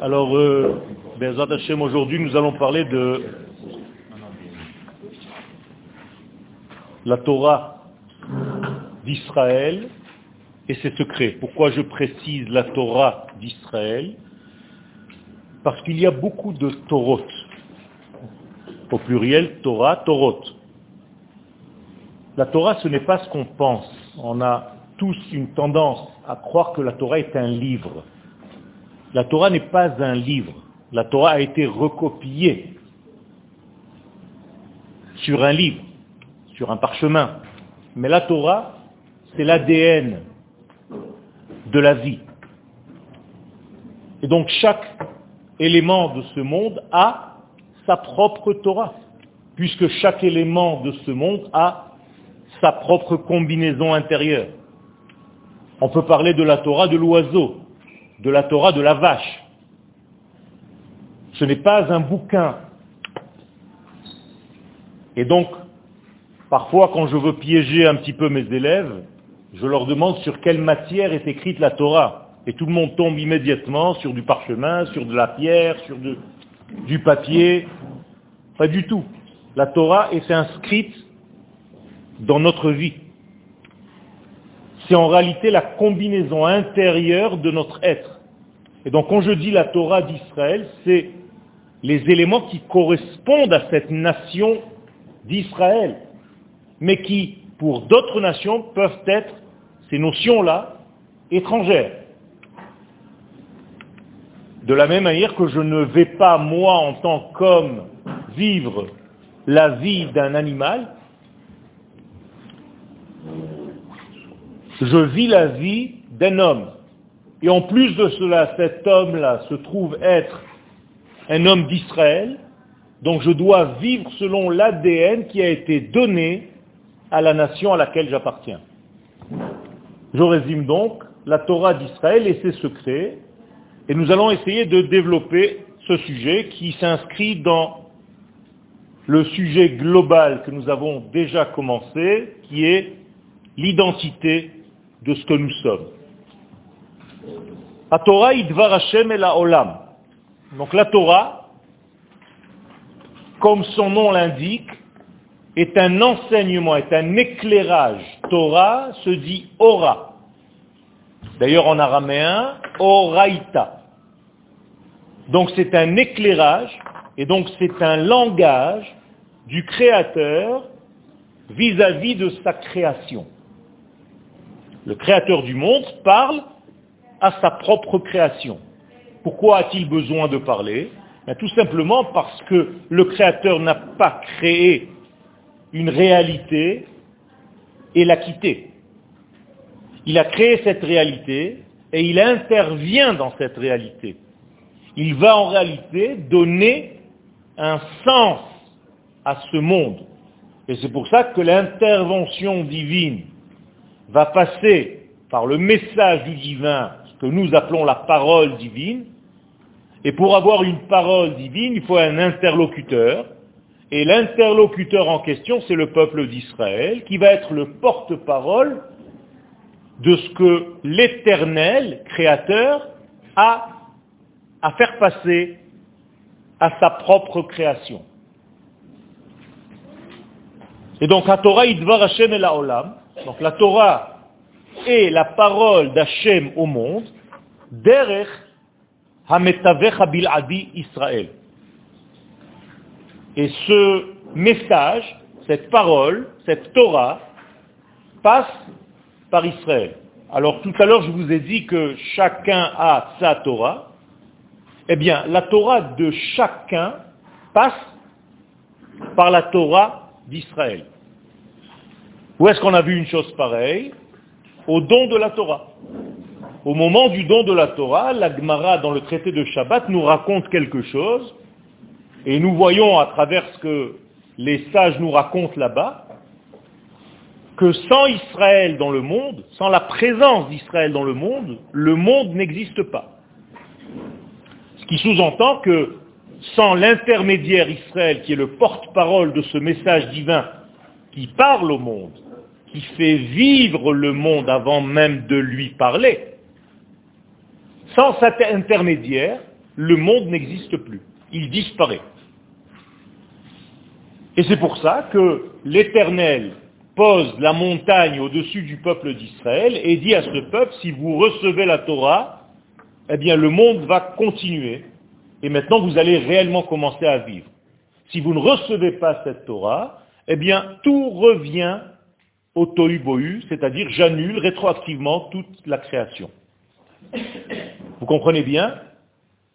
Alors, euh, Bezat aujourd'hui, nous allons parler de la Torah d'Israël et ses secrets. Pourquoi je précise la Torah d'Israël? Parce qu'il y a beaucoup de Torot. Au pluriel, Torah, Torot. La Torah, ce n'est pas ce qu'on pense. On a tous une tendance à croire que la Torah est un livre. La Torah n'est pas un livre. La Torah a été recopiée sur un livre, sur un parchemin. Mais la Torah, c'est l'ADN de la vie. Et donc chaque élément de ce monde a sa propre Torah, puisque chaque élément de ce monde a sa propre combinaison intérieure. On peut parler de la Torah de l'oiseau, de la Torah de la vache. Ce n'est pas un bouquin. Et donc, parfois quand je veux piéger un petit peu mes élèves, je leur demande sur quelle matière est écrite la Torah. Et tout le monde tombe immédiatement sur du parchemin, sur de la pierre, sur du papier. Pas du tout. La Torah est inscrite dans notre vie. C'est en réalité la combinaison intérieure de notre être. Et donc quand je dis la Torah d'Israël, c'est les éléments qui correspondent à cette nation d'Israël, mais qui, pour d'autres nations, peuvent être, ces notions-là, étrangères. De la même manière que je ne vais pas, moi, en tant qu'homme, vivre la vie d'un animal, je vis la vie d'un homme. Et en plus de cela, cet homme-là se trouve être un homme d'Israël, donc je dois vivre selon l'ADN qui a été donné à la nation à laquelle j'appartiens. Je résume donc la Torah d'Israël et ses secrets, et nous allons essayer de développer ce sujet qui s'inscrit dans le sujet global que nous avons déjà commencé, qui est l'identité de ce que nous sommes. La Torah Hashem. Donc la Torah, comme son nom l'indique, est un enseignement, est un éclairage. Torah se dit ora. D'ailleurs en araméen, oraita. Donc c'est un éclairage, et donc c'est un langage du Créateur vis-à-vis -vis de sa création le créateur du monde, parle à sa propre création. Pourquoi a-t-il besoin de parler? Ben, Tout simplement parce que le créateur n'a pas créé une réalité et l'a quittée. Il a créé cette réalité et il intervient dans cette réalité. Il va en réalité donner un sens à ce monde. Et c'est pour ça que l'intervention divine va passer par le message du divin, ce que nous appelons la parole divine, et pour avoir une parole divine, il faut un interlocuteur, et l'interlocuteur en question, c'est le peuple d'Israël, qui va être le porte-parole de ce que l'éternel créateur a à faire passer à sa propre création. Et donc, à Torah, Idvar Hashem et la Olam, donc la Torah est la parole d'Hachem au monde, derech hametavech adi Israël. Et ce message, cette parole, cette Torah, passe par Israël. Alors tout à l'heure, je vous ai dit que chacun a sa Torah. Eh bien, la Torah de chacun passe par la Torah d'Israël. Où est-ce qu'on a vu une chose pareille Au don de la Torah. Au moment du don de la Torah, la Gemara dans le traité de Shabbat nous raconte quelque chose, et nous voyons à travers ce que les sages nous racontent là-bas, que sans Israël dans le monde, sans la présence d'Israël dans le monde, le monde n'existe pas. Ce qui sous-entend que sans l'intermédiaire Israël, qui est le porte-parole de ce message divin qui parle au monde, qui fait vivre le monde avant même de lui parler, Sans cet intermédiaire, le monde n'existe plus. Il disparaît. Et c'est pour ça que l'Éternel pose la montagne au-dessus du peuple d'Israël et dit à ce peuple, si vous recevez la Torah, eh bien le monde va continuer. Et maintenant vous allez réellement commencer à vivre. Si vous ne recevez pas cette Torah, eh bien tout revient au tohu bohu, c'est-à-dire j'annule rétroactivement toute la création. Vous comprenez bien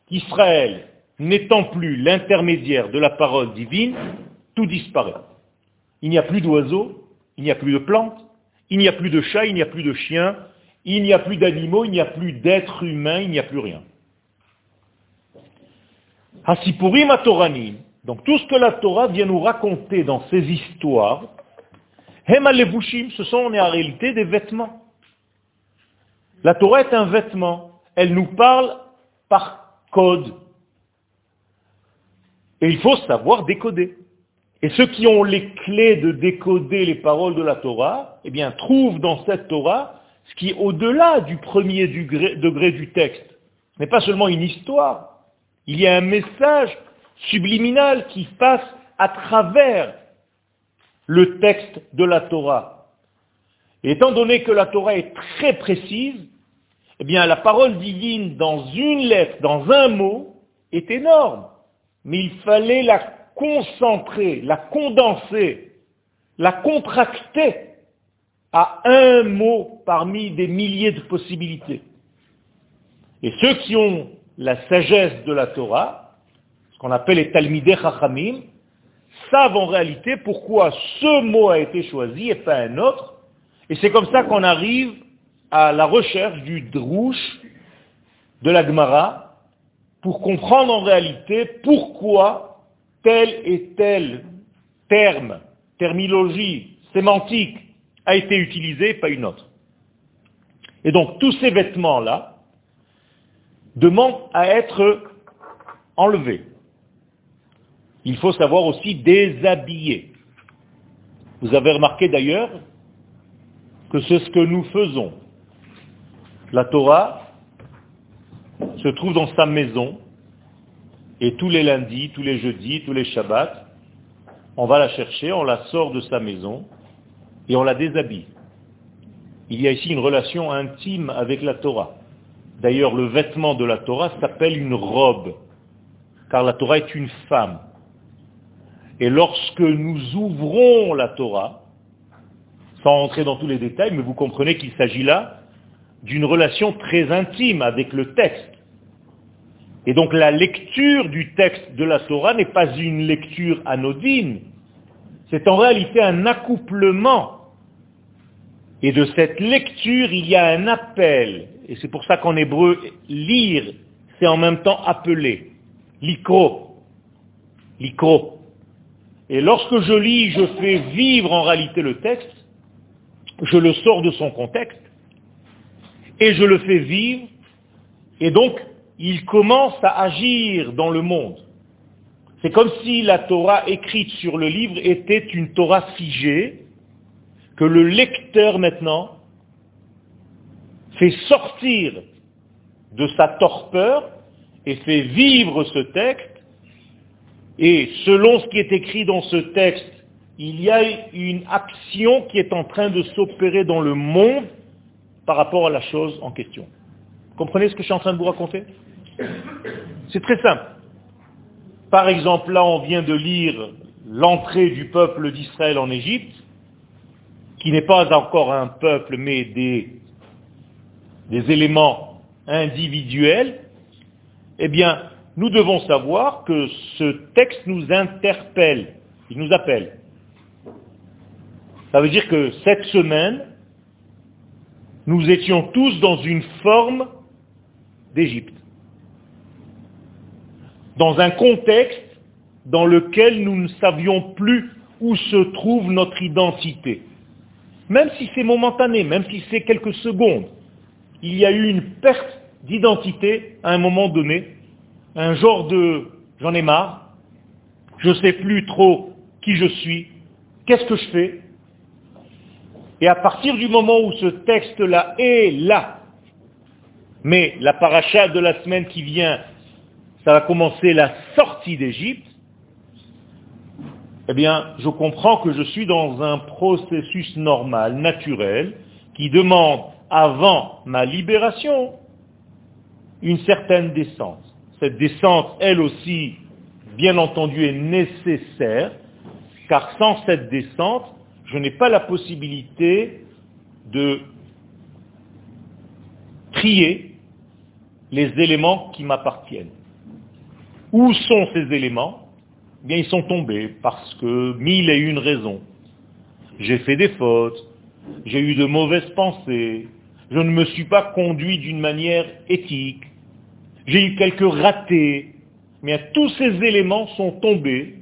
qu'Israël, n'étant plus l'intermédiaire de la parole divine, tout disparaît. Il n'y a plus d'oiseaux, il n'y a plus de plantes, il n'y a plus de chats, il n'y a plus de chiens, il n'y a plus d'animaux, il n'y a plus d'êtres humains, il n'y a plus rien. Hasipurim donc tout ce que la Torah vient nous raconter dans ces histoires, Hemalevushim, ce sont en réalité des vêtements. La Torah est un vêtement. Elle nous parle par code. Et il faut savoir décoder. Et ceux qui ont les clés de décoder les paroles de la Torah, eh bien, trouvent dans cette Torah ce qui est au-delà du premier degré, du texte. Ce n'est pas seulement une histoire. Il y a un message subliminal qui passe à travers le texte de la Torah. Et étant donné que la Torah est très précise, eh bien, la parole divine dans une lettre, dans un mot, est énorme. Mais il fallait la concentrer, la condenser, la contracter à un mot parmi des milliers de possibilités. Et ceux qui ont la sagesse de la Torah, ce qu'on appelle les Talmidei Chachamim, savent en réalité pourquoi ce mot a été choisi et pas un autre. Et c'est comme ça qu'on arrive à la recherche du drouche de la Gemara pour comprendre en réalité pourquoi tel et tel terme, terminologie, sémantique a été utilisé, pas une autre. Et donc tous ces vêtements-là demandent à être enlevés. Il faut savoir aussi déshabiller. Vous avez remarqué d'ailleurs que c'est ce que nous faisons. La Torah se trouve dans sa maison, et tous les lundis, tous les jeudis, tous les shabbats, on va la chercher, on la sort de sa maison et on la déshabille. Il y a ici une relation intime avec la Torah. D'ailleurs, le vêtement de la Torah s'appelle une robe, car la Torah est une femme. Et lorsque nous ouvrons la Torah, sans entrer dans tous les détails, mais vous comprenez qu'il s'agit là d'une relation très intime avec le texte. Et donc la lecture du texte de la Torah n'est pas une lecture anodine, c'est en réalité un accouplement. Et de cette lecture, il y a un appel. Et c'est pour ça qu'en hébreu, lire, c'est en même temps appeler. L'ikro. L'ikro. Et lorsque je lis, je fais vivre en réalité le texte, je le sors de son contexte, et je le fais vivre, et donc il commence à agir dans le monde. C'est comme si la Torah écrite sur le livre était une Torah figée, que le lecteur maintenant fait sortir de sa torpeur et fait vivre ce texte, et selon ce qui est écrit dans ce texte, il y a une action qui est en train de s'opérer dans le monde par rapport à la chose en question. Comprenez ce que je suis en train de vous raconter? C'est très simple. Par exemple, là, on vient de lire l'entrée du peuple d'Israël en Égypte, qui n'est pas encore un peuple, mais des, des éléments individuels. Eh bien, nous devons savoir que ce texte nous interpelle, il nous appelle. Ça veut dire que cette semaine, nous étions tous dans une forme d'Égypte dans un contexte dans lequel nous ne savions plus où se trouve notre identité. Même si c'est momentané, même si c'est quelques secondes, il y a eu une perte d'identité à un moment donné, un genre de j'en ai marre, je ne sais plus trop qui je suis, qu'est-ce que je fais? Et à partir du moment où ce texte-là est là, Mais la paracha de la semaine qui vient, ça va commencer la sortie d'Égypte, eh bien, je comprends que je suis dans un processus normal, naturel, qui demande, avant ma libération, une certaine descente. Cette descente, elle aussi, bien entendu, est nécessaire, car sans cette descente, je n'ai pas la possibilité de trier les éléments qui m'appartiennent. Où sont ces éléments? Eh Bien, ils sont tombés parce que mille et une raisons. J'ai fait des fautes, j'ai eu de mauvaises pensées, je ne me suis pas conduit d'une manière éthique, j'ai eu quelques ratés, mais tous ces éléments sont tombés.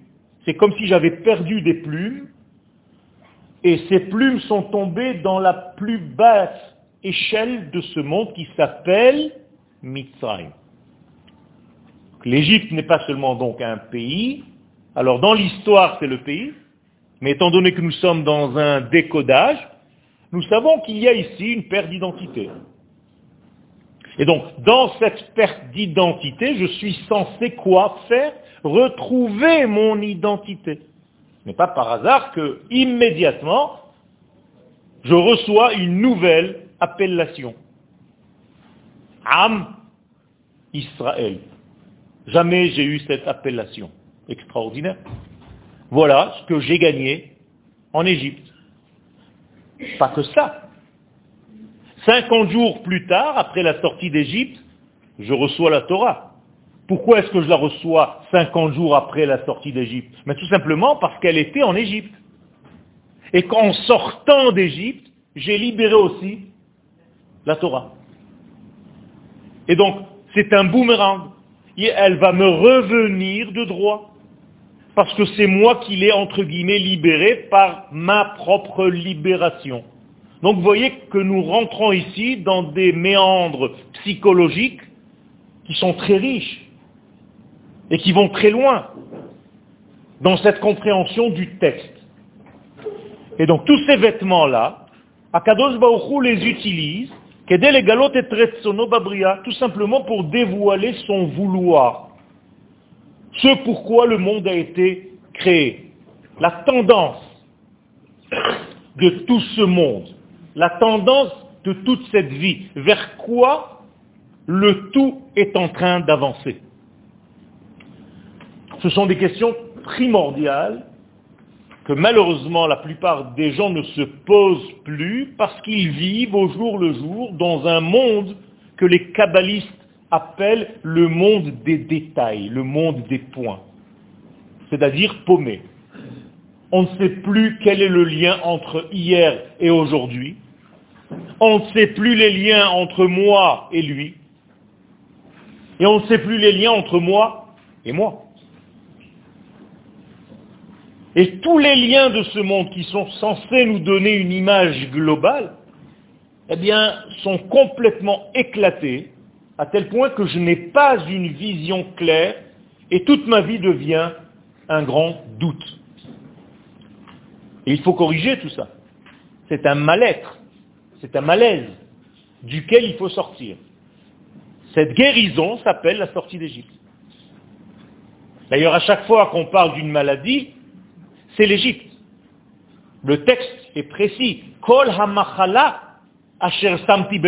C'est comme si j'avais perdu des plumes, et ces plumes sont tombées dans la plus basse échelle de ce monde qui s'appelle Mitzrayim. L'Égypte n'est pas seulement donc un pays, alors dans l'histoire c'est le pays, mais étant donné que nous sommes dans un décodage, nous savons qu'il y a ici une perte d'identité. Et donc, dans cette perte d'identité, je suis censé quoi faire? Retrouver mon identité. Ce n'est pas par hasard que, immédiatement, je reçois une nouvelle appellation. Am Israël. Jamais j'ai eu cette appellation extraordinaire. Voilà ce que j'ai gagné en Égypte. Pas que ça. 50 jours plus tard, après la sortie d'Égypte, je reçois la Torah. Pourquoi est-ce que je la reçois 50 jours après la sortie d'Égypte? Mais tout simplement parce qu'elle était en Égypte. Et qu'en sortant d'Égypte, j'ai libéré aussi la Torah. Et donc, c'est un boomerang. Et elle va me revenir de droit. Parce que c'est moi qui l'ai, entre guillemets, libéré par ma propre libération. Donc vous voyez que nous rentrons ici dans des méandres psychologiques qui sont très riches et qui vont très loin dans cette compréhension du texte. Et donc tous ces vêtements-là, Akadosh Baruchou les utilise tout simplement pour dévoiler son vouloir. Ce pourquoi le monde a été créé. La tendance de tout ce monde la tendance de toute cette vie, vers quoi le tout est en train d'avancer. Ce sont des questions primordiales que malheureusement la plupart des gens ne se posent plus parce qu'ils vivent au jour le jour dans un monde que les kabbalistes appellent le monde des détails, le monde des points, c'est-à-dire paumé. On ne sait plus quel est le lien entre hier et aujourd'hui. On ne sait plus les liens entre moi et lui. Et on ne sait plus les liens entre moi et moi. Et tous les liens de ce monde qui sont censés nous donner une image globale, eh bien, sont complètement éclatés à tel point que je n'ai pas une vision claire et toute ma vie devient un grand doute. Et il faut corriger tout ça. C'est un mal-être. C'est un malaise duquel il faut sortir. Cette guérison s'appelle la sortie d'Égypte. D'ailleurs, à chaque fois qu'on parle d'une maladie, c'est l'Égypte. Le texte est précis. Kol hamachala asher samti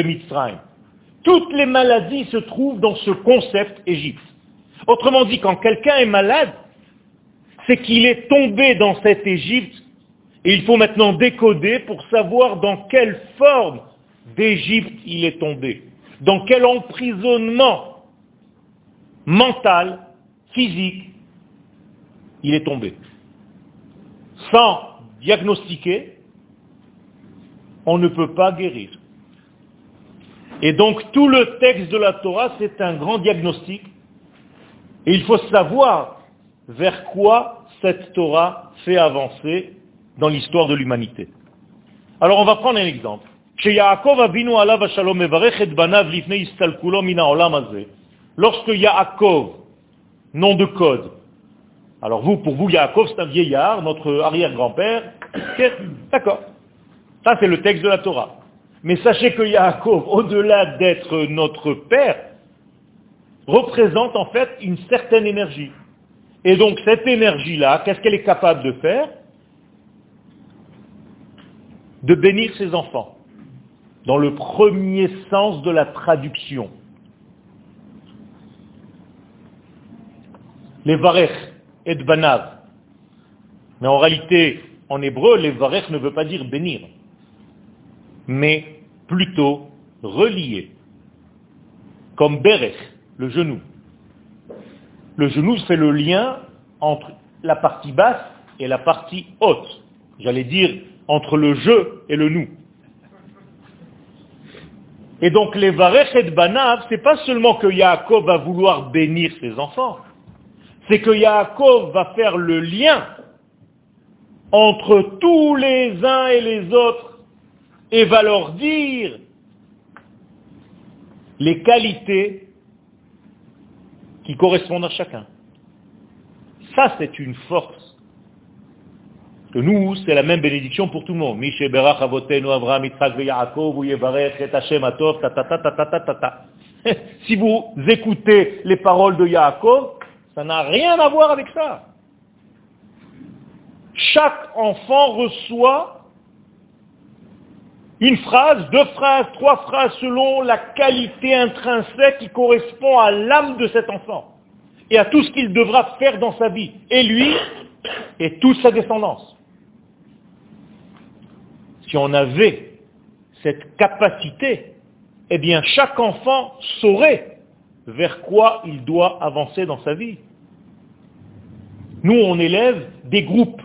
Toutes les maladies se trouvent dans ce concept Égypte. Autrement dit, quand quelqu'un est malade, c'est qu'il est tombé dans cette Égypte et il faut maintenant décoder pour savoir dans quelle forme d'Égypte il est tombé, dans quel emprisonnement mental, physique, il est tombé. Sans diagnostiquer, on ne peut pas guérir. Et donc tout le texte de la Torah, c'est un grand diagnostic. Et il faut savoir vers quoi cette Torah fait avancer dans l'histoire de l'humanité. Alors on va prendre un exemple. Lorsque Yaakov, nom de code, alors vous, pour vous, Yaakov, c'est un vieillard, notre arrière-grand-père, d'accord. Ça, c'est le texte de la Torah. Mais sachez que Yaakov, au-delà d'être notre père, représente en fait une certaine énergie. Et donc cette énergie-là, qu'est-ce qu'elle est capable de faire? De bénir ses enfants, dans le premier sens de la traduction. Les varech et banav. Mais en réalité, en hébreu, les varech ne veut pas dire bénir, mais plutôt relier, comme berech, le genou. Le genou fait le lien entre la partie basse et la partie haute. J'allais dire entre le je et le nous. Et donc les varech et banav, c'est pas seulement que Yaakov va vouloir bénir ses enfants, c'est que Yaakov va faire le lien entre tous les uns et les autres et va leur dire les qualités qui correspondent à chacun. Ça, c'est une force. Nous, c'est la même bénédiction pour tout le monde. Si vous écoutez les paroles de Yaakov, ça n'a rien à voir avec ça. Chaque enfant reçoit une phrase, deux phrases, trois phrases selon la qualité intrinsèque qui correspond à l'âme de cet enfant et à tout ce qu'il devra faire dans sa vie, et lui et toute sa descendance. Si on avait cette capacité, eh bien chaque enfant saurait vers quoi il doit avancer dans sa vie. Nous, on élève des groupes.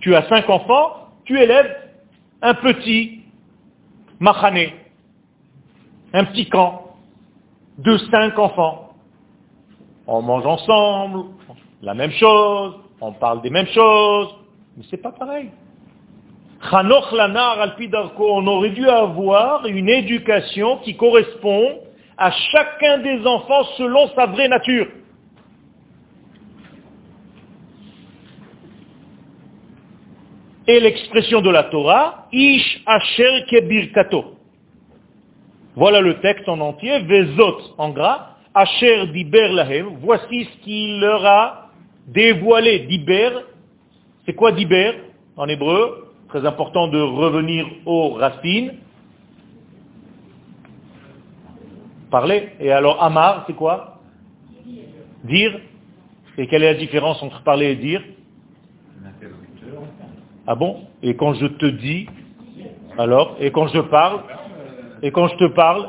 Tu as cinq enfants, tu élèves un petit machané, un petit camp de cinq enfants. On mange ensemble, la même chose, on parle des mêmes choses, mais c'est pas pareil. On aurait dû avoir une éducation qui correspond à chacun des enfants selon sa vraie nature. et l'expression de la Torah, Ish Asher Kebirkato. Voilà le texte en entier, Vezot en gras, Asher Diber Lahem, voici ce qu'il leur a dévoilé. Diber, c'est quoi Diber en hébreu? Très important de revenir aux racines. Parler. Et alors Amar, c'est quoi? Dire. Et quelle est la différence entre parler et dire? Ah bon? Et quand je te dis, alors? Et quand je parle? Et quand je te parle?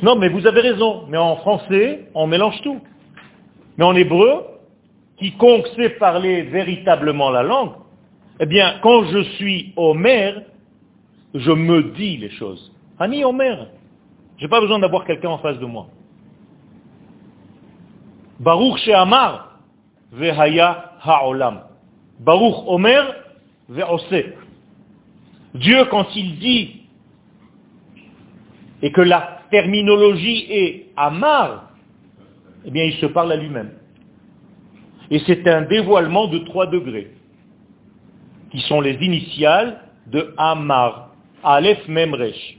Non, mais vous avez raison. Mais en français, on mélange tout. Mais en hébreu, quiconque sait parler véritablement la langue, eh bien, quand je suis Homer, je me dis les choses. Ani Homer. Je n'ai pas besoin d'avoir quelqu'un en face de moi. Baruch Shehamar, Vehaya ha'olam. Baruch Omer ve'ose. Dieu, quand il dit, et que la terminologie est Amar, eh bien, il se parle à lui-même. Et c'est un dévoilement de trois degrés, qui sont les initiales de Amar. Aleph Memresh.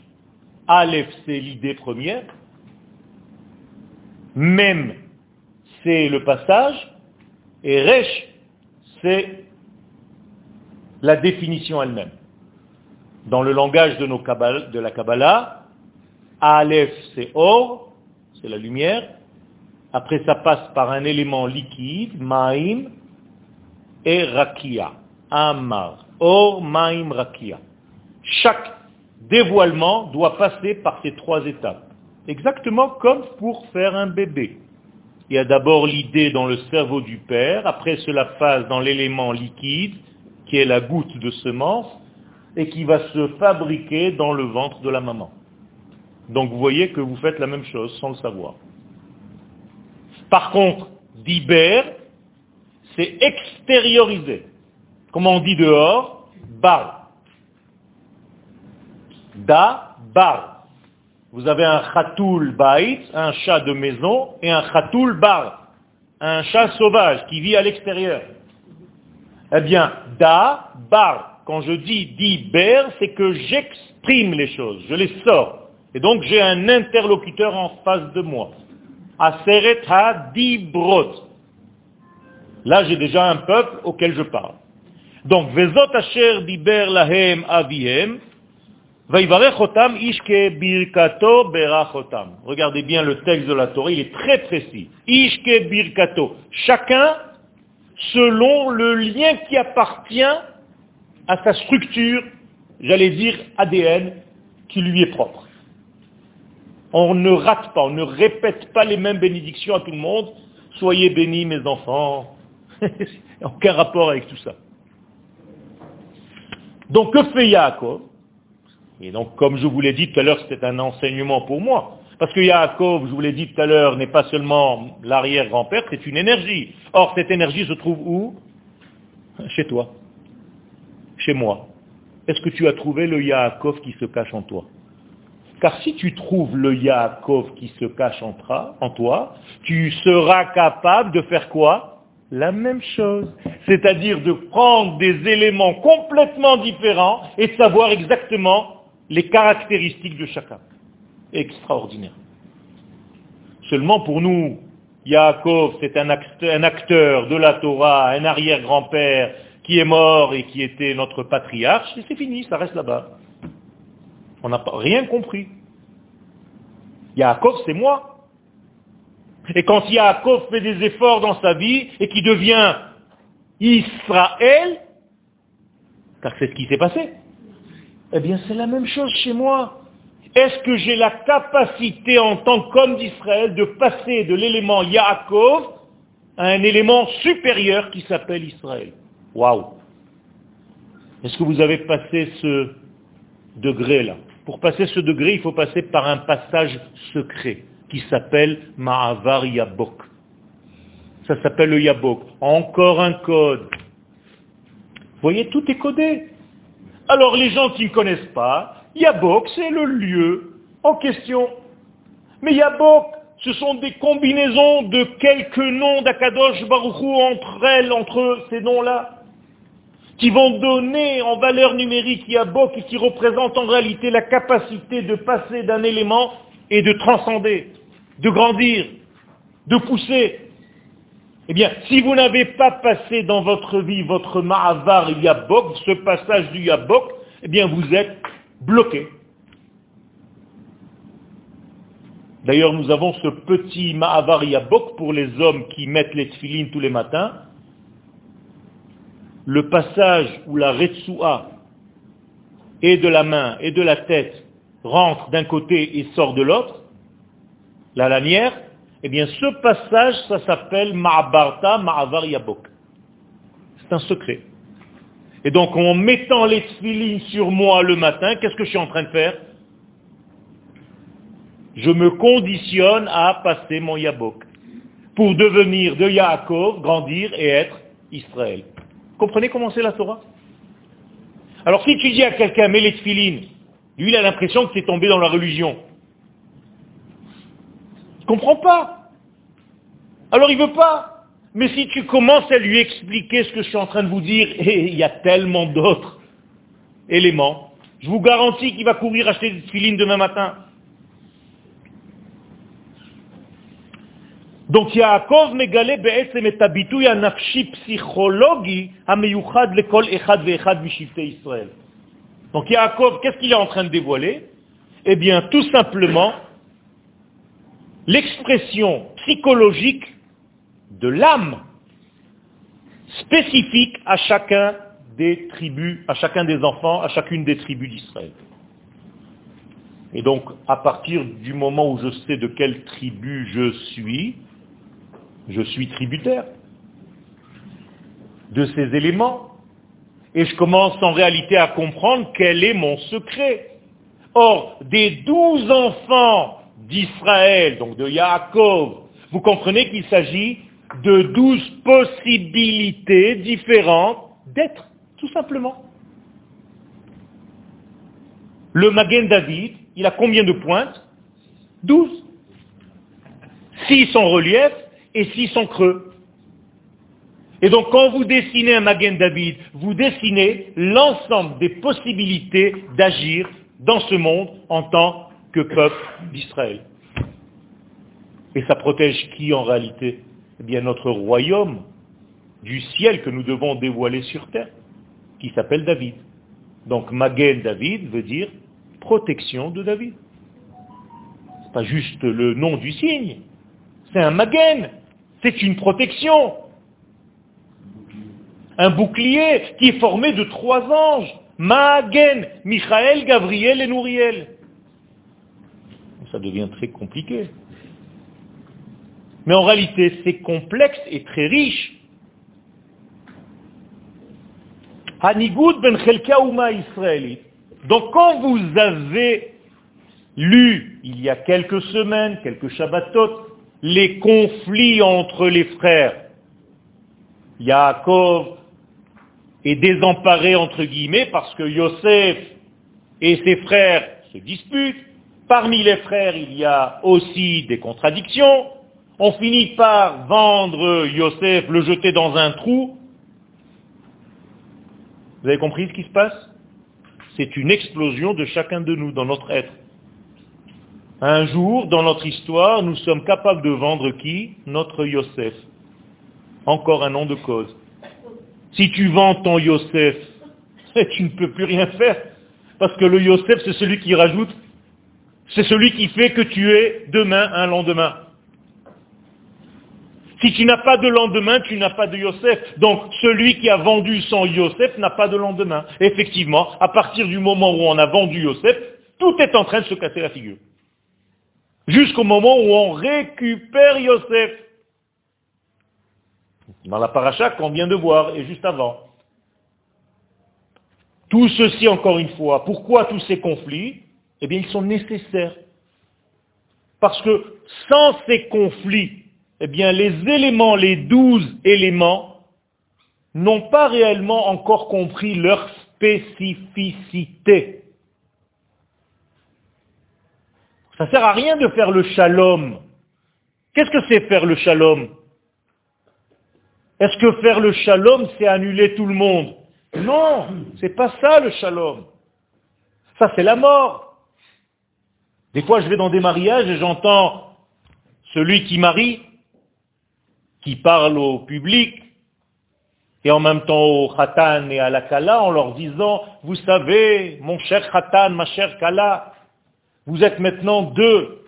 Aleph, c'est l'idée première. Mem, c'est le passage. Et Resh, c'est la définition elle-même. Dans le langage de, de la Kabbalah, Aleph c'est or, c'est la lumière. Après ça passe par un élément liquide, Maim, et Rakia, Amar. Or, Maim, Rakia. Chaque dévoilement doit passer par ces trois étapes. Exactement comme pour faire un bébé. Il y a d'abord l'idée dans le cerveau du père, après cela passe dans l'élément liquide, qui est la goutte de semence, et qui va se fabriquer dans le ventre de la maman. Donc vous voyez que vous faites la même chose sans le savoir. Par contre, d'Iber, c'est extérioriser. Comment on dit dehors Bar. Da, bar. Vous avez un chatoul bait, un chat de maison, et un chatoul bar, un chat sauvage qui vit à l'extérieur. Eh bien, da, bar, quand je dis diber, c'est que j'exprime les choses, je les sors. Et donc j'ai un interlocuteur en face de moi. Aseret ha-dibrot. Là, j'ai déjà un peuple auquel je parle. Donc, Vezot asher diber lahem avihem, ishke birkato berachotam. Regardez bien le texte de la Torah, il est très précis. Ishke birkato. Chacun selon le lien qui appartient à sa structure, j'allais dire ADN, qui lui est propre. On ne rate pas, on ne répète pas les mêmes bénédictions à tout le monde. Soyez bénis mes enfants. Aucun rapport avec tout ça. Donc que fait Yaakov? Et donc comme je vous l'ai dit tout à l'heure, c'était un enseignement pour moi. Parce que Yaakov, je vous l'ai dit tout à l'heure, n'est pas seulement l'arrière-grand-père, c'est une énergie. Or, cette énergie se trouve où? Chez toi. Chez moi. Est-ce que tu as trouvé le Yaakov qui se cache en toi? Car si tu trouves le Yaakov qui se cache en, toi, tu seras capable de faire quoi? La même chose. C'est-à-dire de prendre des éléments complètement différents et de savoir exactement les caractéristiques de chacun extraordinaire. Seulement pour nous, Yaakov, c'est un acteur de la Torah, un arrière-grand-père qui est mort et qui était notre patriarche, et c'est fini, ça reste là-bas. On n'a rien compris. Yaakov, c'est moi. Et quand Yaakov fait des efforts dans sa vie et qui devient Israël, car c'est ce qui s'est passé, eh bien c'est la même chose chez moi. Est-ce que j'ai la capacité en tant qu'homme d'Israël de passer de l'élément Yaakov à un élément supérieur qui s'appelle Israël? Waouh Est-ce que vous avez passé ce degré-là? Pour passer ce degré, il faut passer par un passage secret qui s'appelle Ma'avar Yabok. Ça s'appelle le Yabok. Encore un code. Vous voyez, tout est codé. Alors les gens qui ne connaissent pas, Yabok, c'est le lieu en question. Mais Yabok, ce sont des combinaisons de quelques noms d'Akadosh Baruchou entre elles, entre ces noms-là, qui vont donner en valeur numérique Yabok et qui représentent en réalité la capacité de passer d'un élément et de transcender, de grandir, de pousser. Eh bien, si vous n'avez pas passé dans votre vie votre Ma'avar Yabok, ce passage du Yabok, eh bien vous êtes bloqué. D'ailleurs, nous avons ce petit Ma'avar Yabok pour les hommes qui mettent les tfilines tous les matins. Le passage où la Retsua et de la main et de la tête rentre d'un côté et sort de l'autre, la lanière, eh bien ce passage, ça s'appelle Ma'abarta Ma'avar Yabok. C'est un secret. Et donc en mettant les tfilines sur moi le matin, qu'est-ce que je suis en train de faire? Je me conditionne à passer mon Yabok pour devenir de Yaakov, grandir et être Israël. Comprenez comment c'est la Torah? Alors si tu dis à quelqu'un, mets les lui il a l'impression que tu es tombé dans la religion. Il ne comprend pas. Alors il ne veut pas. Mais si tu commences à lui expliquer ce que je suis en train de vous dire, et il y a tellement d'autres éléments, je vous garantis qu'il va courir acheter des filines demain matin. Donc Yaakov megale בעצם את הביטוי psychologi המיוחד לכל אחד ואחד משבטי Israël. Donc Yaakov, qu'est-ce qu'il est en train de dévoiler Eh bien, tout simplement, l'expression psychologique de l'âme spécifique à chacun des tribus, à chacun des enfants, à chacune des tribus d'Israël. Et donc, à partir du moment où je sais de quelle tribu je suis, je suis tributaire de ces éléments. Et je commence en réalité à comprendre quel est mon secret. Or, des douze enfants d'Israël, donc de Yaakov, vous comprenez qu'il s'agit de douze possibilités différentes d'être, tout simplement. Le Magen David, il a combien de pointes? Douze. Six sont relief et six sont creux. Et donc quand vous dessinez un Magen David, vous dessinez l'ensemble des possibilités d'agir dans ce monde en tant que peuple d'Israël. Et ça protège qui en réalité? Eh bien notre royaume du ciel que nous devons dévoiler sur terre, qui s'appelle David. Donc Magen David veut dire protection de David. C'est pas juste le nom du signe, c'est un Magen, c'est une protection. Un bouclier qui est formé de trois anges. Magen, Michael, Gabriel et Nouriel. Ça devient très compliqué. Mais en réalité, c'est complexe et très riche. Hanigoud ben Chelka israélite. Donc quand vous avez lu, il y a quelques semaines, quelques Shabbatot, les conflits entre les frères, Yaakov est désemparé entre guillemets parce que Yosef et ses frères se disputent. Parmi les frères, il y a aussi des contradictions. On finit par vendre Yosef, le jeter dans un trou. Vous avez compris ce qui se passe? C'est une explosion de chacun de nous dans notre être. Un jour, dans notre histoire, nous sommes capables de vendre qui? Notre Yosef. Encore un nom de cause. Si tu vends ton Yosef, tu ne peux plus rien faire. Parce que le Yosef, c'est celui qui rajoute, c'est celui qui fait que tu es demain un lendemain. Si tu n'as pas de lendemain, tu n'as pas de Yosef. Donc celui qui a vendu son Yosef n'a pas de lendemain. Effectivement, à partir du moment où on a vendu Yosef, tout est en train de se casser la figure. Jusqu'au moment où on récupère Yosef. Dans la paracha qu'on vient de voir, et juste avant. Tout ceci, encore une fois, pourquoi tous ces conflits? Eh bien, ils sont nécessaires. Parce que sans ces conflits, eh bien, les éléments, les douze éléments, n'ont pas réellement encore compris leur spécificité. Ça sert à rien de faire le shalom. Qu'est-ce que c'est faire le shalom? Est-ce que faire le shalom, c'est annuler tout le monde? Non, c'est pas ça le shalom. Ça, c'est la mort. Des fois, je vais dans des mariages et j'entends celui qui marie, qui parle au public, et en même temps au khatan et à la kala, en leur disant, vous savez, mon cher khatan, ma chère kala, vous êtes maintenant deux.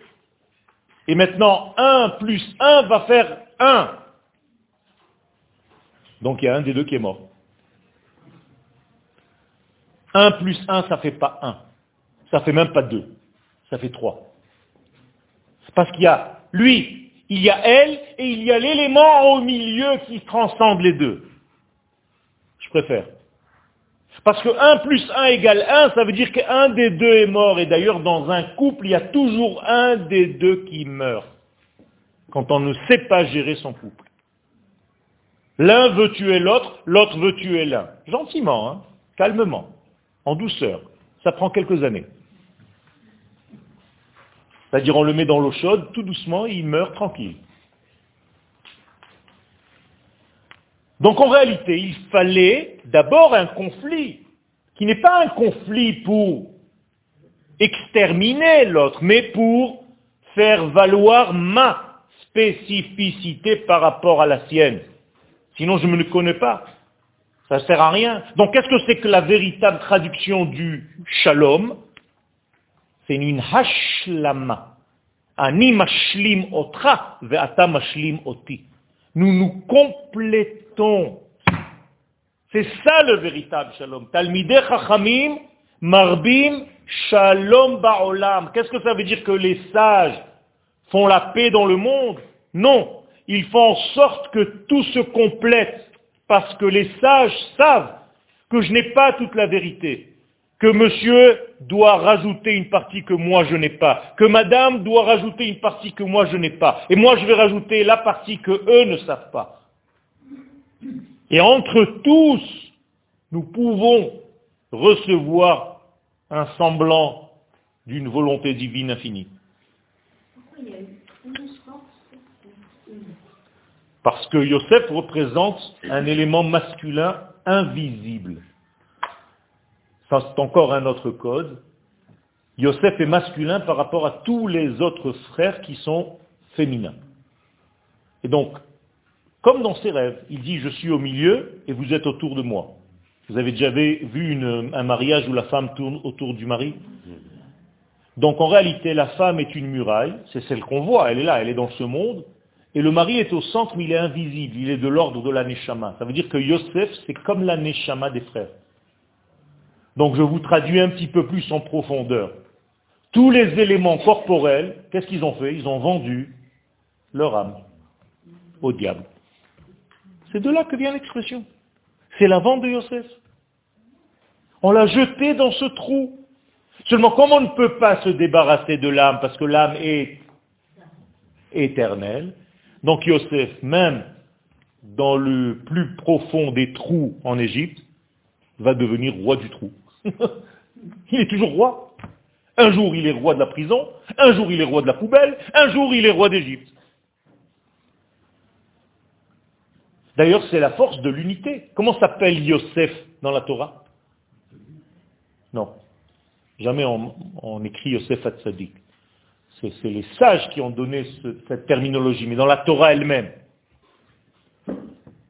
Et maintenant, un plus un va faire un. Donc il y a un des deux qui est mort. Un plus un, ça ne fait pas un. Ça ne fait même pas deux. Ça fait trois. Parce qu'il y a lui, il y a elle, et il y a l'élément au milieu qui transcende les deux. Je préfère. Parce que 1 plus 1 égale 1, ça veut dire qu'un des deux est mort. Et d'ailleurs, dans un couple, il y a toujours un des deux qui meurt. Quand on ne sait pas gérer son couple. L'un veut tuer l'autre, l'autre veut tuer l'un. Gentiment, hein, calmement, en douceur. Ça prend quelques années. C'est-à-dire on le met dans l'eau chaude, tout doucement, il meurt tranquille. Donc en réalité, il fallait d'abord un conflit, qui n'est pas un conflit pour exterminer l'autre, mais pour faire valoir ma spécificité par rapport à la sienne. Sinon, je ne me connais pas. Ça ne sert à rien. Donc, qu'est-ce que c'est que la véritable traduction du shalom? C'est une hashlama. Ani mashlim otra ve'ata mashlim oti. Nous nous complétons. C'est ça le véritable shalom. Talmideh chachamim marbim shalom ba'olam. Qu'est-ce que ça veut dire que les sages font la paix dans le monde? Non. Ils font en sorte que tout se complète. Parce que les sages savent que je n'ai pas toute la vérité que monsieur doit rajouter une partie que moi je n'ai pas, que madame doit rajouter une partie que moi je n'ai pas, et moi je vais rajouter la partie que eux ne savent pas. Et entre tous, nous pouvons recevoir un semblant d'une volonté divine infinie. Parce que Yosef représente un élément masculin invisible. C'est encore un autre code. Yosef est masculin par rapport à tous les autres frères qui sont féminins. Et donc, comme dans ses rêves, il dit, je suis au milieu et vous êtes autour de moi. Vous avez déjà vu un mariage où la femme tourne autour du mari? Donc en réalité, la femme est une muraille, c'est celle qu'on voit, elle est là, elle est dans ce monde, et le mari est au centre, mais il est invisible, il est de l'ordre de la Neshama. Ça veut dire que Yosef, c'est comme la Neshama des frères. Donc je vous traduis un petit peu plus en profondeur. Tous les éléments corporels, qu'est-ce qu'ils ont fait? Ils ont vendu leur âme au diable. C'est de là que vient l'expression. C'est la vente de Yosef. On l'a jeté dans ce trou. Seulement, comme on ne peut pas se débarrasser de l'âme, parce que l'âme est éternelle, donc Yosef, même dans le plus profond des trous en Égypte, va devenir roi du trou. il est toujours roi. Un jour, il est roi de la prison, un jour, il est roi de la poubelle, un jour, il est roi d'Égypte. D'ailleurs, c'est la force de l'unité. Comment s'appelle Yosef dans la Torah? Non. Jamais on, écrit Yosef Hatzadik. C'est les sages qui ont donné cette terminologie, mais dans la Torah elle-même.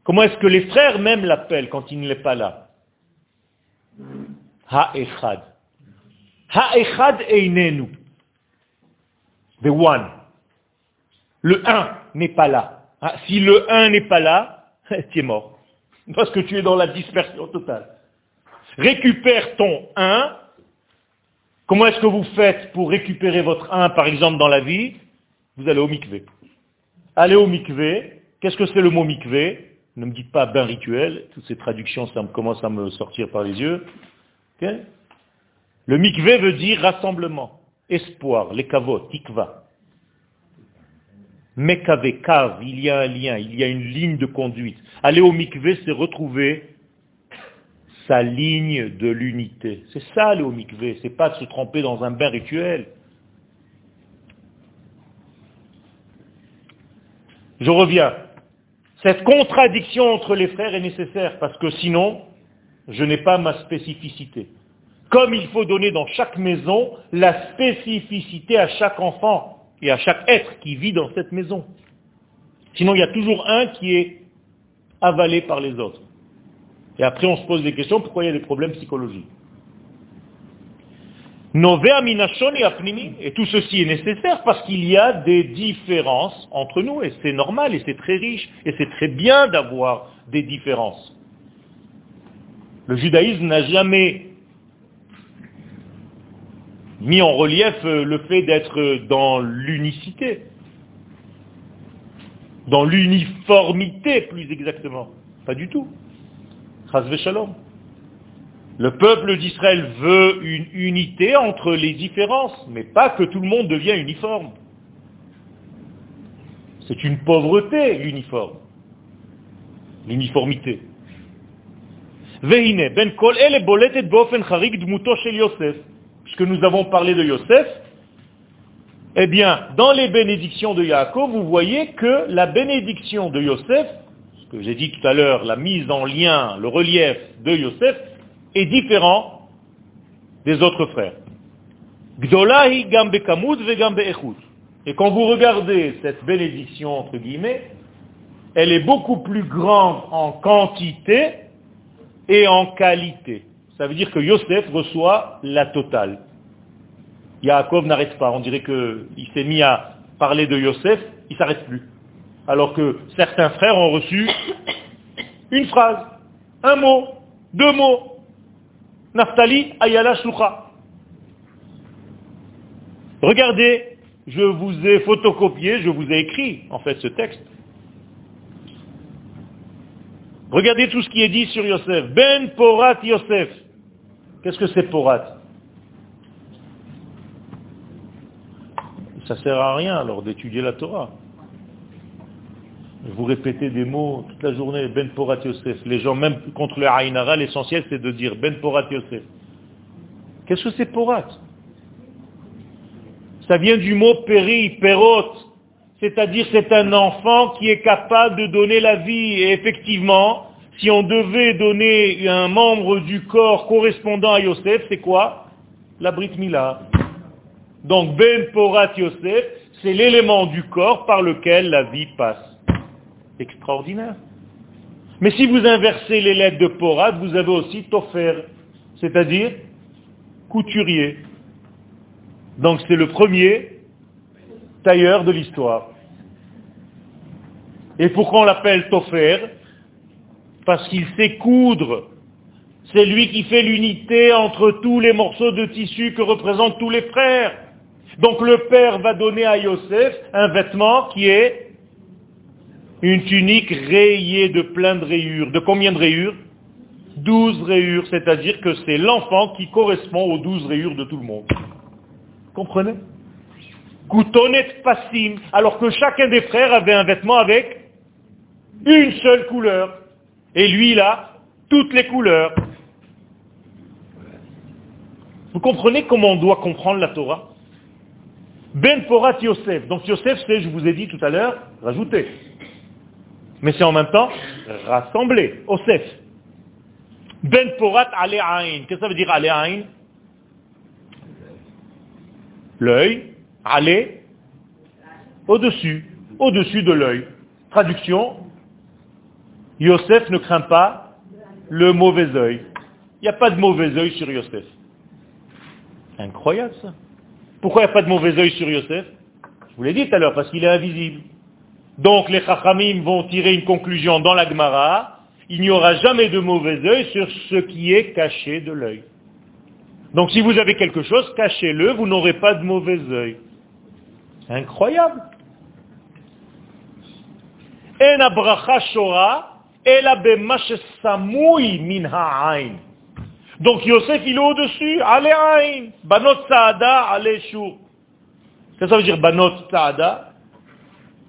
Comment est-ce que les frères même l'appellent quand il n'est pas là? Ha-echad. Ha-echad einenu. The one. Le un n'est pas là. Ah, si le un n'est pas là, tu es mort. Parce que tu es dans la dispersion totale. Récupère ton 1. Comment est-ce que vous faites pour récupérer votre 1, par exemple, dans la vie? Vous allez au mikvé. Allez au mikvé. Qu'est-ce que c'est le mot mikvé? Ne me dites pas bain rituel. Toutes ces traductions, ça commence à me sortir par les yeux. Le mikvé veut dire rassemblement, espoir, les kavot, tikva. Mekave, cave, il y a un lien, il y a une ligne de conduite. Aller au mikvé, c'est retrouver sa ligne de l'unité. C'est ça aller au mikvé, c'est pas de se tromper dans un bain rituel. Je reviens. Cette contradiction entre les frères est nécessaire parce que sinon, je n'ai pas ma spécificité. Comme il faut donner dans chaque maison la spécificité à chaque enfant et à chaque être qui vit dans cette maison. Sinon, il y a toujours un qui est avalé par les autres. Et après, on se pose des questions, pourquoi il y a des problèmes psychologiques? Et tout ceci est nécessaire parce qu'il y a des différences entre nous, et c'est normal, et c'est très riche, et c'est très bien d'avoir des différences. Le judaïsme n'a jamais mis en relief euh, le fait d'être dans l'unicité, dans l'uniformité plus exactement. Pas du tout. Le peuple d'Israël veut une unité entre les différences, mais pas que tout le monde devienne uniforme. C'est une pauvreté, l'uniforme. L'uniformité. Ben kol Yosef puisque nous avons parlé de Yosef, eh bien, dans les bénédictions de Yaakov, vous voyez que la bénédiction de Yosef, ce que j'ai dit tout à l'heure, la mise en lien, le relief de Yosef, est différent des autres frères. Et quand vous regardez cette bénédiction, entre guillemets, elle est beaucoup plus grande en quantité et en qualité. Ça veut dire que Yosef reçoit la totale. Yaakov n'arrête pas. On dirait qu'il s'est mis à parler de Yosef, il s'arrête plus. Alors que certains frères ont reçu une phrase, un mot, deux mots. Naftali ayala shlucha. Regardez, je vous ai photocopié, je vous ai écrit en fait ce texte. Regardez tout ce qui est dit sur Yosef. Ben Porat Yosef. Qu'est-ce que c'est Porat? Ça sert à rien alors d'étudier la Torah. Vous répétez des mots toute la journée, Ben Porat Yosef. Les gens, même contre le Aïnara, l'essentiel c'est de dire Ben Porat Yosef. Qu'est-ce que c'est Porat? Ça vient du mot péri, perot. C'est-à-dire c'est un enfant qui est capable de donner la vie. Et effectivement, si on devait donner un membre du corps correspondant à Yosef, c'est quoi? La Brit Mila. Donc Ben Porat Yosef, c'est l'élément du corps par lequel la vie passe. Extraordinaire. Mais si vous inversez les lettres de Porat, vous avez aussi Tofer, c'est-à-dire couturier. Donc c'est le premier tailleur de l'histoire. Et pourquoi on l'appelle Tofer Parce qu'il sait coudre. C'est lui qui fait l'unité entre tous les morceaux de tissu que représentent tous les frères. Donc le père va donner à Yosef un vêtement qui est une tunique rayée de plein de rayures. De combien de rayures? Douze rayures, c'est-à-dire que c'est l'enfant qui correspond aux douze rayures de tout le monde. Comprenez? Coutonnet passim, alors que chacun des frères avait un vêtement avec une seule couleur. Et lui, là, toutes les couleurs. Vous comprenez comment on doit comprendre la Torah? Ben Porat Yosef. Donc Yosef, c'est, je vous ai dit tout à l'heure, rajouter. Mais c'est en même temps rassembler. Osef. Ben Porat. Qu'est-ce que ça veut dire Ale'ain L'œil, aller au-dessus, au-dessus de l'œil. Traduction, Yosef ne craint pas le mauvais œil. Il n'y a pas de mauvais œil sur Yosef. Incroyable ça. Pourquoi il n'y a pas de mauvais œil sur Yosef? Je vous l'ai dit tout à l'heure, parce qu'il est invisible. Donc les Chachamim vont tirer une conclusion dans la Gemara, il n'y aura jamais de mauvais œil sur ce qui est caché de l'œil. Donc si vous avez quelque chose, cachez-le, vous n'aurez pas de mauvais œil. Incroyable. Donc Yosef, il est au-dessus. Allez aïn. Banot saada, allez chou. Ça veut dire banot saada?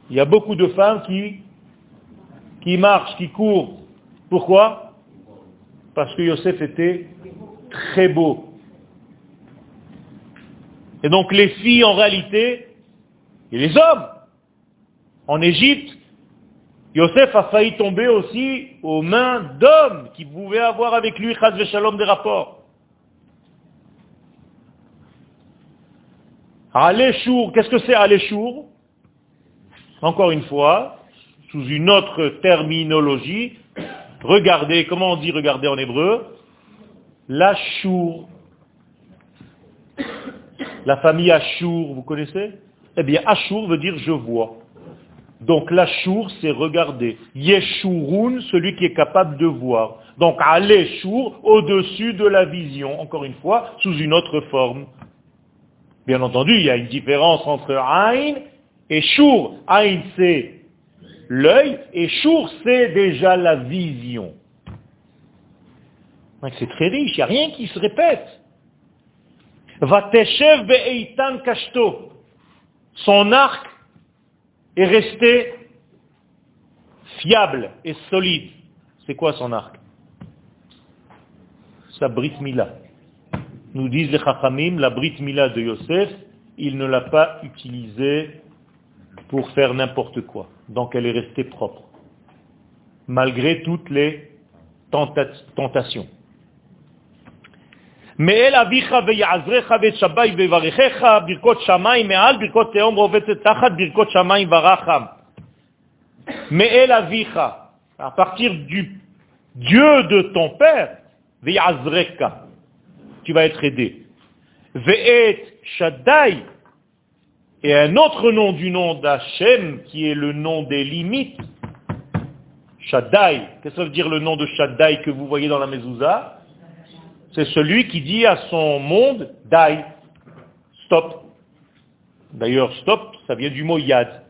Il y a beaucoup de femmes qui, qui marchent, qui courent. Pourquoi? Parce que Yosef était très beau. Et donc les filles, en réalité, et les hommes, en Égypte, Yosef a failli tomber aussi aux mains d'hommes qui pouvaient avoir avec lui, Chaz Shalom, des rapports. Aléchour, qu'est-ce que c'est Aléchour Encore une fois, sous une autre terminologie, regardez, comment on dit regardez en hébreu? L'achour. La famille Achour, vous connaissez? Eh bien, Achour veut dire je vois. Donc l'Achour, c'est regarder. Yeshurun, celui qui est capable de voir. Donc Aléchour, au-dessus de la vision, encore une fois, sous une autre forme. Bien entendu, il y a une différence entre Ain et Shur. Ain, c'est l'œil, et Shur, c'est déjà la vision. C'est très riche, il n'y a rien qui se répète. Son arc est resté fiable et solide. C'est quoi son arc? Sa brit mila. Nous disent les chachamim, la brit mila de Yosef, il ne l'a pas utilisée pour faire n'importe quoi. Donc elle est restée propre. Malgré toutes les tentations. Mais avicha ויעזרך ואת שבי ויברכך ברכות שמיים מעל ברכות תהום רובצת תחת ברכות שמיים ורחם. מאל אביך, à partir du Dieu de ton père, ויעזרeka, tu vas être aidé. Ve'et Shaddai, et un autre nom du nom d'Hachem, qui est le nom des limites, Shaddai, qu'est-ce que ça veut dire le nom de Shaddai que vous voyez dans la mezouza C'est celui qui dit à son monde, die, stop. D'ailleurs, stop, ça vient du mot yad.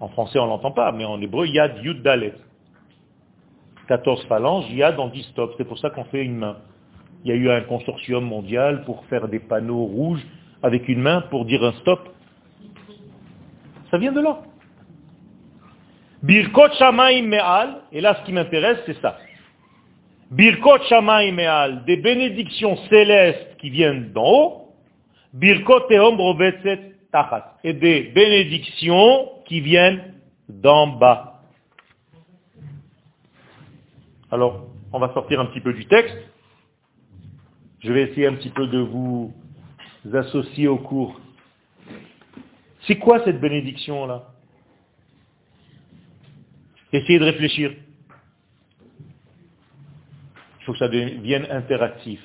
En français, on ne l'entend pas, mais en hébreu, yad, yud, dalet. 14 phalanges, yad, on dit stop. C'est pour ça qu'on fait une main. Il y a eu un consortium mondial pour faire des panneaux rouges avec une main pour dire un stop. Ça vient de là. Birkot Shamaim Me'al, et là ce qui m'intéresse, c'est ça. Birkot Shamaim Me'al, des bénédictions célestes qui viennent d'en haut, Birkot Teom Rovetzet tachat. Et des bénédictions qui viennent d'en bas. Alors, on va sortir un petit peu du texte. Je vais essayer un petit peu de vous associer au cours. C'est quoi cette bénédiction-là? Essayez de réfléchir. Faut que ça devienne interactif.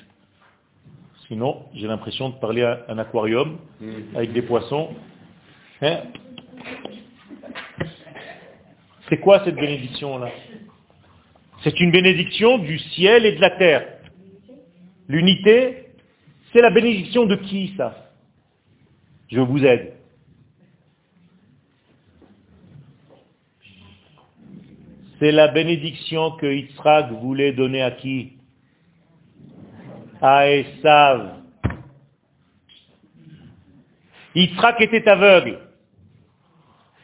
Sinon, j'ai l'impression de parler à un aquarium avec des poissons. Hein? C'est quoi cette bénédiction-là? C'est une bénédiction du ciel et de la terre. L'unité, c'est la bénédiction de qui ça? Je vous aide. C'est la bénédiction que Yitzhak voulait donner à qui? À Esav. Yitzhak était aveugle.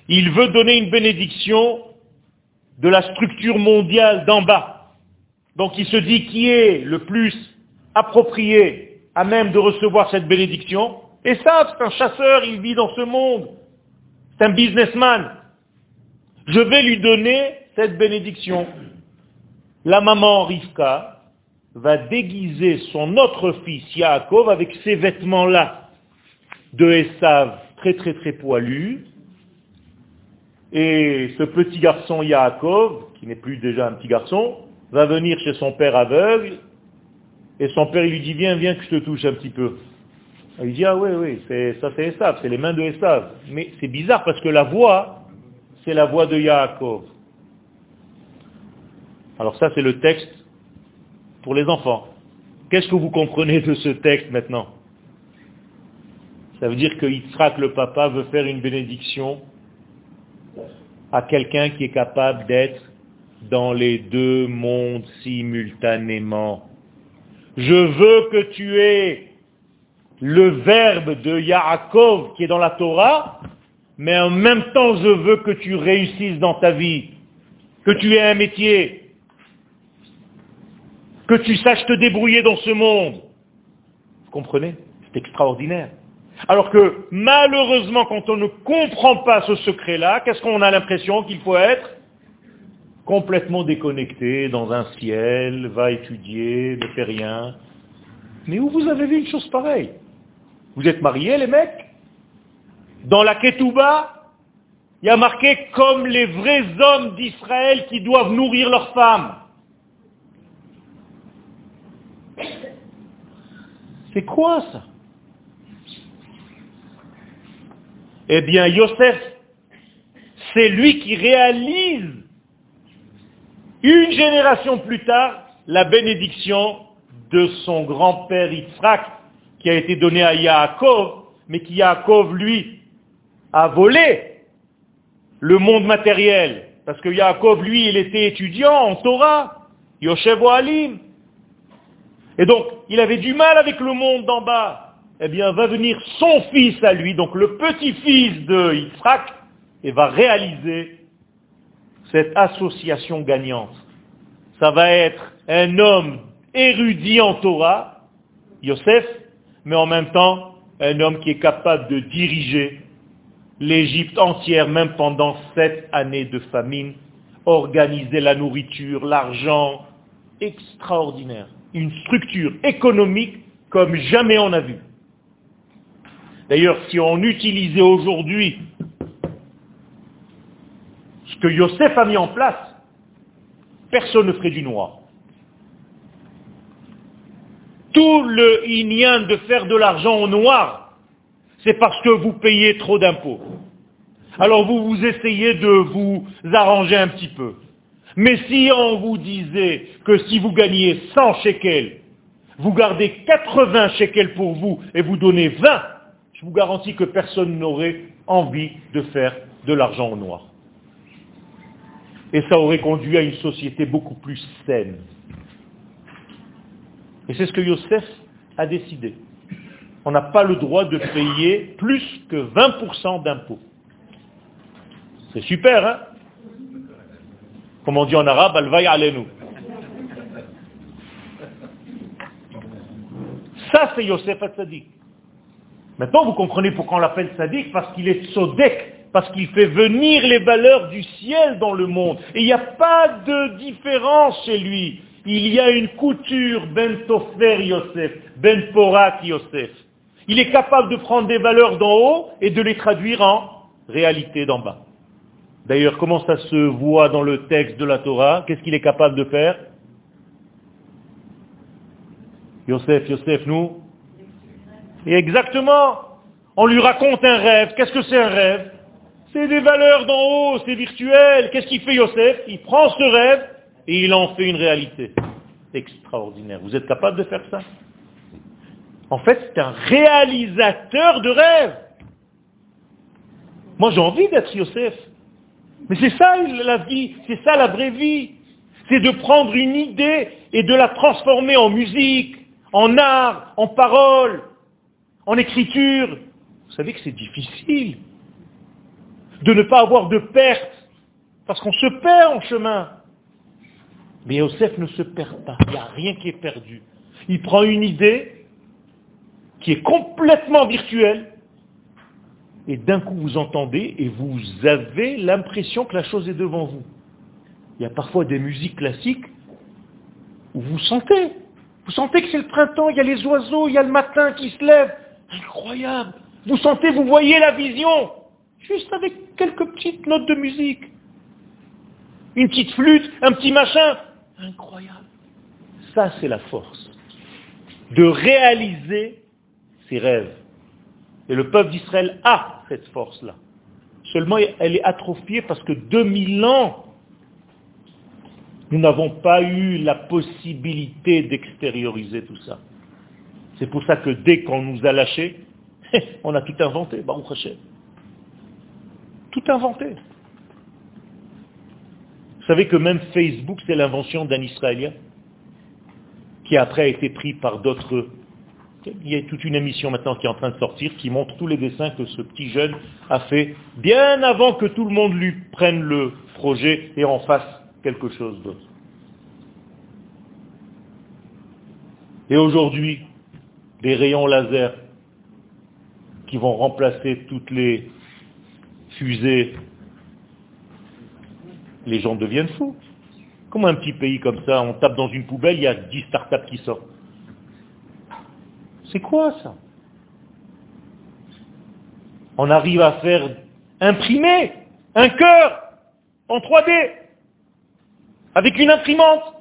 Il veut donner une bénédiction de la structure mondiale d'en bas. Donc il se dit qui est le plus approprié à même de recevoir cette bénédiction? Esav, c'est un chasseur, il vit dans ce monde. C'est un businessman. Je vais lui donner cette bénédiction. La maman Rivka va déguiser son autre fils Yaakov avec ces vêtements-là de Esav très très très poilu. Et ce petit garçon Yaakov, qui n'est plus déjà un petit garçon, va venir chez son père aveugle, et son père lui dit, viens, viens que je te touche un petit peu. Il dit, ah oui, oui, ça c'est Esav, c'est les mains de Esav. Mais c'est bizarre parce que la voix, c'est la voix de Yaakov. Alors ça, c'est le texte pour les enfants. Qu'est-ce que vous comprenez de ce texte maintenant? Ça veut dire que Yitzhak, le papa, veut faire une bénédiction à quelqu'un qui est capable d'être dans les deux mondes simultanément. Je veux que tu aies le verbe de Yaakov qui est dans la Torah, mais en même temps je veux que tu réussisses dans ta vie, que tu aies un métier, que tu saches te débrouiller dans ce monde. Vous comprenez? C'est extraordinaire. Alors que malheureusement, quand on ne comprend pas ce secret-là, qu'est-ce qu'on a l'impression qu'il faut être? Complètement déconnecté dans un ciel, va étudier, ne fait rien. Mais où vous avez vu une chose pareille? Vous êtes mariés, les mecs? Dans la Ketouba, il y a marqué comme les vrais hommes d'Israël qui doivent nourrir leurs femmes. C'est quoi ça? Eh bien, Yosef, c'est lui qui réalise une génération plus tard la bénédiction de son grand-père Yitzhak qui a été donné à Yaakov, mais qui Yaakov, lui, a volé le monde matériel. Parce que Yaakov, lui, il était étudiant en Torah, Yoshev Alim. Et donc, il avait du mal avec le monde d'en bas. Eh bien, va venir son fils à lui, donc le petit-fils de Yitzhak, et va réaliser cette association gagnante. Ça va être un homme érudit en Torah, Yosef, mais en même temps un homme qui est capable de diriger l'Égypte entière, même pendant sept années de famine, organiser la nourriture, l'argent, extraordinaire une structure économique comme jamais on a vu. D'ailleurs, si on utilisait aujourd'hui ce que Yosef a mis en place, personne ne ferait du noir. Tout le inyan de faire de l'argent au noir, c'est parce que vous payez trop d'impôts. Alors vous vous essayez de vous arranger un petit peu. Mais si on vous disait que si vous gagnez 100 shekels, vous gardez 80 shekels pour vous et vous donnez 20, je vous garantis que personne n'aurait envie de faire de l'argent au noir. Et ça aurait conduit à une société beaucoup plus saine. Et c'est ce que Yosef a décidé. On n'a pas le droit de payer plus que 20% d'impôts. C'est super, hein? Comme on dit en arabe, al nous. Ça, c'est Yosef Hatzadik. Maintenant, vous comprenez pourquoi on l'appelle sadique, parce qu'il est sodek, parce qu'il fait venir les valeurs du ciel dans le monde. Et il n'y a pas de différence chez lui. Il y a une couture ben tofer Yosef, ben porak Yosef. Il est capable de prendre des valeurs d'en haut et de les traduire en réalité d'en bas. D'ailleurs, comment ça se voit dans le texte de la Torah? Qu'est-ce qu'il est capable de faire? Yosef, Yosef, nous? Et exactement. On lui raconte un rêve. Qu'est-ce que c'est un rêve? C'est des valeurs d'en haut, c'est virtuel. Qu'est-ce qu'il fait Yosef? Il prend ce rêve et il en fait une réalité. Extraordinaire. Vous êtes capable de faire ça? En fait, c'est un réalisateur de rêve. Moi, j'ai envie d'être Yosef. Mais c'est ça la vie, c'est ça la vraie vie. C'est de prendre une idée et de la transformer en musique, en art, en parole, en écriture. Vous savez que c'est difficile de ne pas avoir de perte, parce qu'on se perd en chemin. Mais Yosef ne se perd pas, il n'y a rien qui est perdu. Il prend une idée qui est complètement virtuelle, et d'un coup vous entendez et vous avez l'impression que la chose est devant vous. Il y a parfois des musiques classiques où vous sentez, vous sentez que c'est le printemps, il y a les oiseaux, il y a le matin qui se lève. Incroyable. Vous sentez, vous voyez la vision. Juste avec quelques petites notes de musique. Une petite flûte, un petit machin. Incroyable. Ça, c'est la force. De réaliser ses rêves. Et le peuple d'Israël a cette force-là. Seulement, elle est atrophiée parce que 2000 ans, nous n'avons pas eu la possibilité d'extérioriser tout ça. C'est pour ça que dès qu'on nous a lâchés, on a tout inventé, Baruch Hashem. Tout inventé. Vous savez que même Facebook, c'est l'invention d'un Israélien qui après a été pris par d'autres. Il y a toute une émission maintenant qui est en train de sortir qui montre tous les dessins que ce petit jeune a fait bien avant que tout le monde lui prenne le projet et en fasse quelque chose d'autre. Et aujourd'hui, des rayons laser qui vont remplacer toutes les fusées, les gens deviennent fous. Comment un petit pays comme ça, on tape dans une poubelle, il y a 10 startups qui sortent C'est quoi ça? On arrive à faire imprimer un cœur en 3D avec une imprimante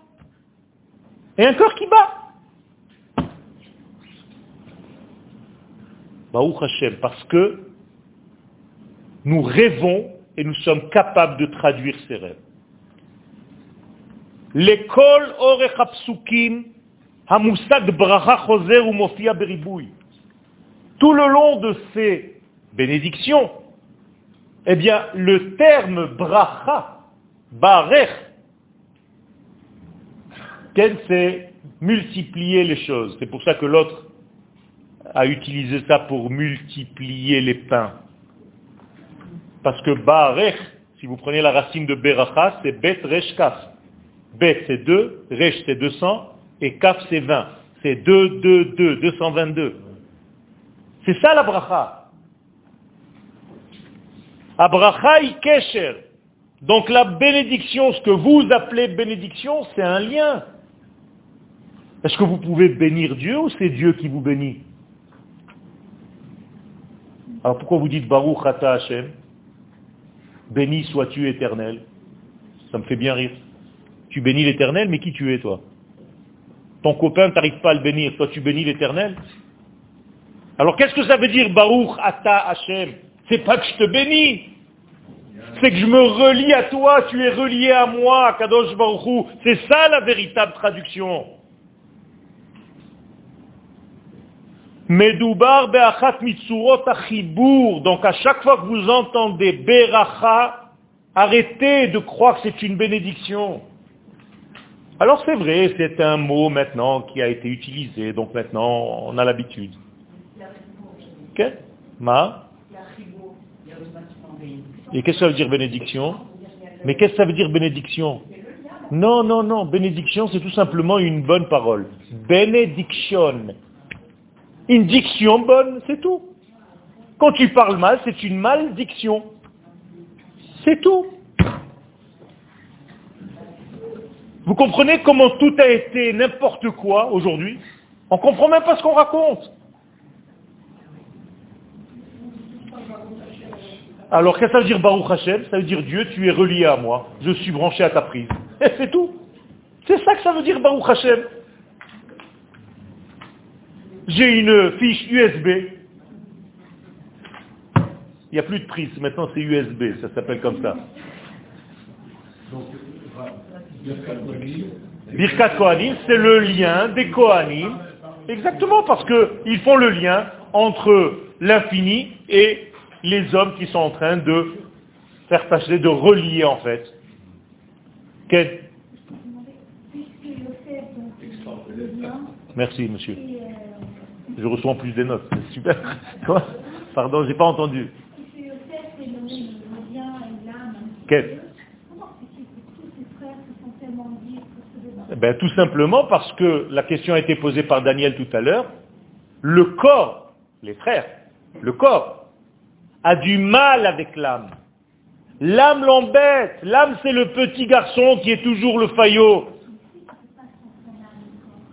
et un cœur qui bat. parce que nous rêvons et nous sommes capables de traduire ces rêves. L'école orechapsukim bracha choser ou mofia beribouy. Tout le long de ces bénédictions, eh bien, le terme bracha, barech, c'est multiplier les choses. C'est pour ça que l'autre a utilisé ça pour multiplier les pains. Parce que Barech, si vous prenez la racine de Beracha, c'est Bet Resh Kaf. Bet c'est 2, Resh c'est 200, et Kaf c'est 20. C'est 2, 2, 2, 222. C'est ça la bracha. Abracha kesher. Donc la bénédiction, ce que vous appelez bénédiction, c'est un lien. Est-ce que vous pouvez bénir Dieu ou c'est Dieu qui vous bénit? Alors pourquoi vous dites Baruch Ata Hashem Béni sois-tu éternel? Ça me fait bien rire. Tu bénis l'éternel, mais qui tu es toi? Ton copain, t'arrives pas à le bénir, toi tu bénis l'éternel Alors qu'est-ce que ça veut dire Baruch Ata Hashem? C'est pas que je te bénis, c'est que je me relie à toi, tu es relié à moi, Kadosh Baruch C'est ça la véritable traduction. Be'achat. Donc à chaque fois que vous entendez beracha, arrêtez de croire que c'est une bénédiction. Alors c'est vrai, c'est un mot maintenant qui a été utilisé, donc maintenant on a l'habitude. Ma Et qu'est-ce que ça veut dire bénédiction? Mais qu'est-ce que ça veut dire bénédiction? Non, non, non, bénédiction c'est tout simplement une bonne parole. Bénédiction. Une diction bonne, c'est tout. Quand tu parles mal, c'est une malédiction. C'est tout. Vous comprenez comment tout a été n'importe quoi aujourd'hui? On ne comprend même pas ce qu'on raconte. Alors qu'est-ce que ça veut dire Baruch Hashem? Ça veut dire Dieu, tu es relié à moi. Je suis branché à ta prise. Et c'est tout. C'est ça que ça veut dire Baruch Hashem. J'ai une fiche USB. Il n'y a plus de prise, maintenant c'est USB, ça s'appelle comme ça. Birkat Kohanim, c'est le lien des Kohanim. Exactement, parce qu'ils font le lien entre l'infini et les hommes qui sont en train de faire passer, de relier en fait. Quel... Merci, monsieur. Je reçois en plus des notes. C'est super. Quoi? Pardon, j'ai pas entendu. Quel ben, Tout simplement parce que la question a été posée par Daniel tout à l'heure. Le corps, les frères, le corps a du mal avec l'âme. L'âme l'embête. L'âme, c'est le petit garçon qui est toujours le faillot.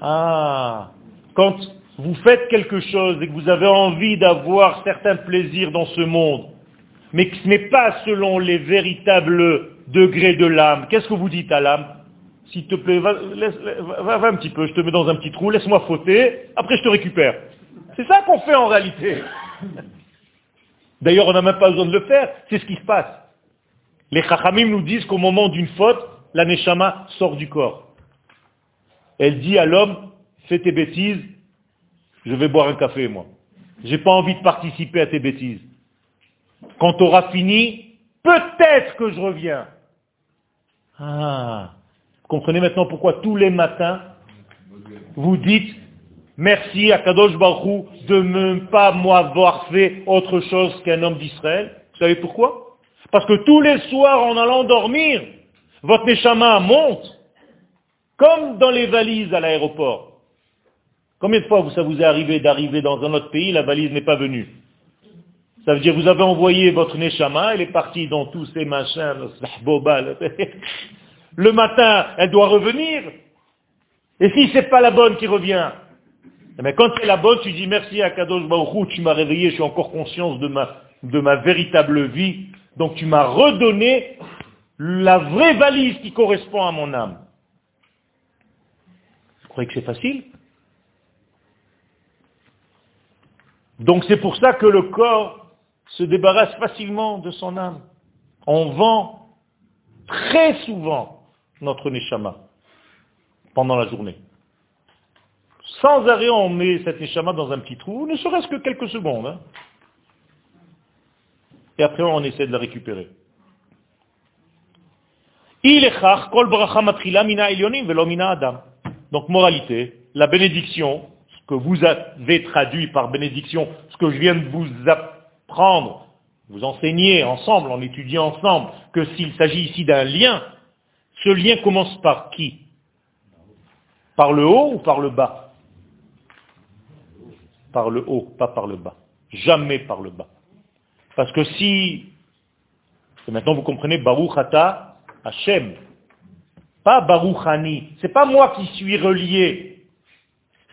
Ah, quand vous faites quelque chose et que vous avez envie d'avoir certains plaisirs dans ce monde, mais que ce n'est pas selon les véritables degrés de l'âme, qu'est-ce que vous dites à l'âme? S'il te plaît, va, un petit peu, je te mets dans un petit trou, laisse-moi fauter, après je te récupère. C'est ça qu'on fait en réalité. D'ailleurs, on n'a même pas besoin de le faire, c'est ce qui se passe. Les chachamim nous disent qu'au moment d'une faute, la neshama sort du corps. Elle dit à l'homme, fais tes bêtises, je vais boire un café, moi. J'ai pas envie de participer à tes bêtises. Quand tu auras fini, peut-être que je reviens. Ah, comprenez maintenant pourquoi tous les matins, vous dites, merci à Kadosh Baruch de ne pas m'avoir fait autre chose qu'un homme d'Israël. Vous savez pourquoi? Parce que tous les soirs, en allant dormir, votre Neshama monte, comme dans les valises à l'aéroport. Combien de fois ça vous est arrivé d'arriver dans un autre pays, la valise n'est pas venue? Ça veut dire vous avez envoyé votre Neshama, elle est partie dans tous ces machins, le matin, elle doit revenir. Et si c'est pas la bonne qui revient? Mais quand c'est la bonne, tu dis merci à Kadosh Baruch tu m'as réveillé, je suis encore conscience de ma, de ma véritable vie. Donc tu m'as redonné la vraie valise qui correspond à mon âme. Vous croyez que c'est facile Donc c'est pour ça que le corps se débarrasse facilement de son âme. On vend très souvent notre neshama pendant la journée. Sans arrêt, on met cette neshama dans un petit trou, ne serait-ce que quelques secondes. Hein. Et après, on essaie de la récupérer. Donc, moralité, la bénédiction que vous avez traduit par bénédiction, ce que je viens de vous apprendre, vous enseigner ensemble, en étudiant ensemble, que s'il s'agit ici d'un lien, ce lien commence par qui? Par le haut ou par le bas? Par le haut, pas par le bas. Jamais par le bas. Parce que si, et maintenant vous comprenez, Baruch Ata Hashem, pas Baruch Hani, c'est pas moi qui suis relié.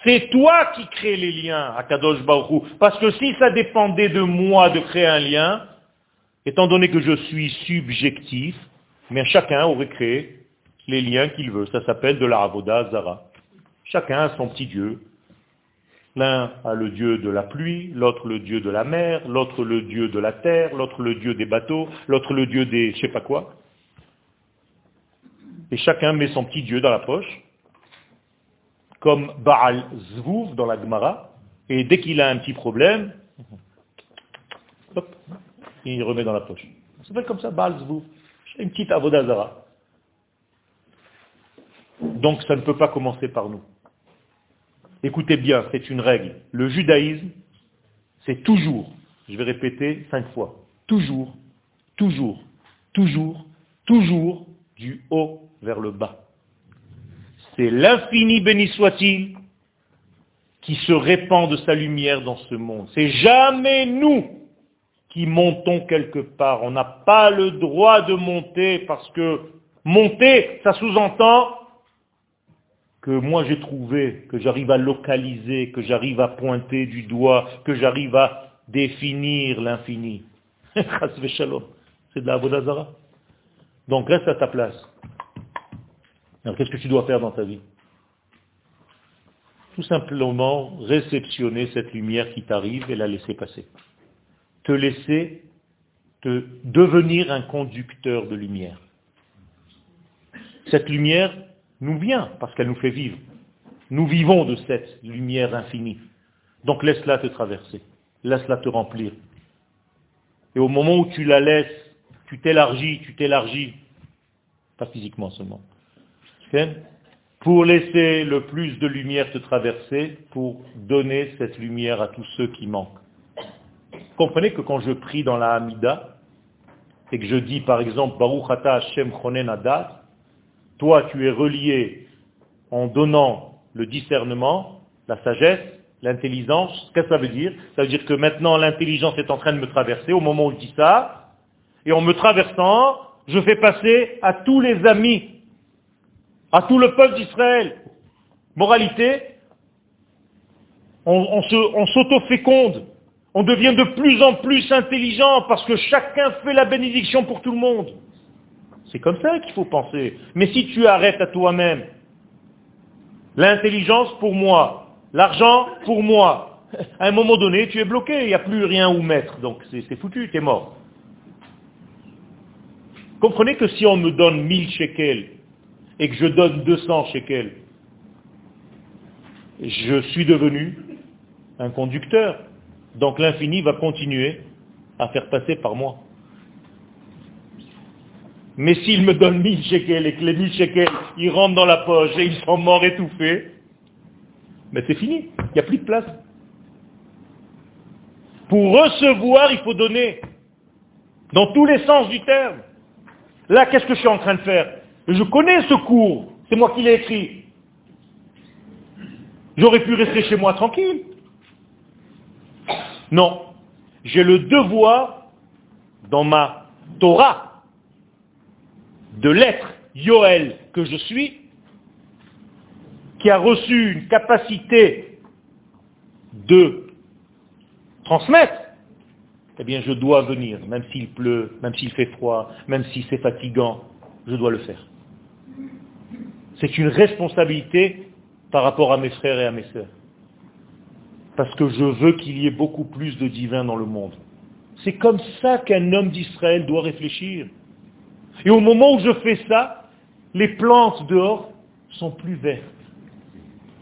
C'est toi qui crée les liens à Kadosh Baruch Parce que si ça dépendait de moi de créer un lien, étant donné que je suis subjectif, mais chacun aurait créé les liens qu'il veut. Ça s'appelle de la Avoda Zara. Chacun a son petit Dieu. L'un a le Dieu de la pluie, l'autre le Dieu de la mer, l'autre le Dieu de la terre, l'autre le Dieu des bateaux, l'autre le Dieu des je sais pas quoi. Et chacun met son petit Dieu dans la poche comme Baal Zvouv dans la Gemara, et dès qu'il a un petit problème, hop, il remet dans la poche. Ça s'appelle comme ça, Baal Zvouv. Une petite avodazara. Donc ça ne peut pas commencer par nous. Écoutez bien, c'est une règle. Le judaïsme, c'est toujours, je vais répéter cinq fois, toujours, toujours, toujours, toujours du haut vers le bas c'est l'infini béni soit-il qui se répand de sa lumière dans ce monde. C'est jamais nous qui montons quelque part. On n'a pas le droit de monter parce que monter, ça sous-entend que moi j'ai trouvé, que j'arrive à localiser, que j'arrive à pointer du doigt, que j'arrive à définir l'infini. C'est de la Vodazara. Donc reste à ta place. Alors qu'est-ce que tu dois faire dans ta vie? Tout simplement réceptionner cette lumière qui t'arrive et la laisser passer. Te laisser te devenir un conducteur de lumière. Cette lumière nous vient parce qu'elle nous fait vivre. Nous vivons de cette lumière infinie. Donc laisse-la te traverser. Laisse-la te remplir. Et au moment où tu la laisses, tu t'élargis, tu t'élargis. Pas physiquement seulement. Pour laisser le plus de lumière te traverser, pour donner cette lumière à tous ceux qui manquent. Comprenez que quand je prie dans la Hamida, et que je dis par exemple Baruch Ata Hashem Chonen Adat, toi, tu es relié en donnant le discernement, la sagesse, l'intelligence. Qu'est-ce que ça veut dire? Ça veut dire que maintenant l'intelligence est en train de me traverser au moment où je dis ça. Et en me traversant, je fais passer à tous les amis, à tout le peuple d'Israël. Moralité, on, on s'auto-féconde. On devient de plus en plus intelligent parce que chacun fait la bénédiction pour tout le monde. C'est comme ça qu'il faut penser. Mais si tu arrêtes à toi-même, l'intelligence pour moi, l'argent pour moi, à un moment donné, tu es bloqué, il n'y a plus rien où mettre. Donc c'est foutu, tu es mort. Comprenez que si on me donne 1000 shekels et que je donne 200 shekels, je suis devenu un conducteur. Donc l'infini va continuer à faire passer par moi. Mais s'il me donne 1000 shekels et que les 1000 shekels, ils rentrent dans la poche et ils sont morts étouffés, mais c'est fini. Il n'y a plus de place. Pour recevoir, il faut donner. Dans tous les sens du terme. Là, qu'est-ce que je suis en train de faire? Je connais ce cours. C'est moi qui l'ai écrit. J'aurais pu rester chez moi tranquille. Non. J'ai le devoir, dans ma Torah, de l'être Yoel que je suis, qui a reçu une capacité de transmettre, eh bien je dois venir, même s'il pleut, même s'il fait froid, même si c'est fatigant, je dois le faire. C'est une responsabilité par rapport à mes frères et à mes sœurs. Parce que je veux qu'il y ait beaucoup plus de divin dans le monde. C'est comme ça qu'un homme d'Israël doit réfléchir. Et au moment où je fais ça, les plantes dehors sont plus vertes.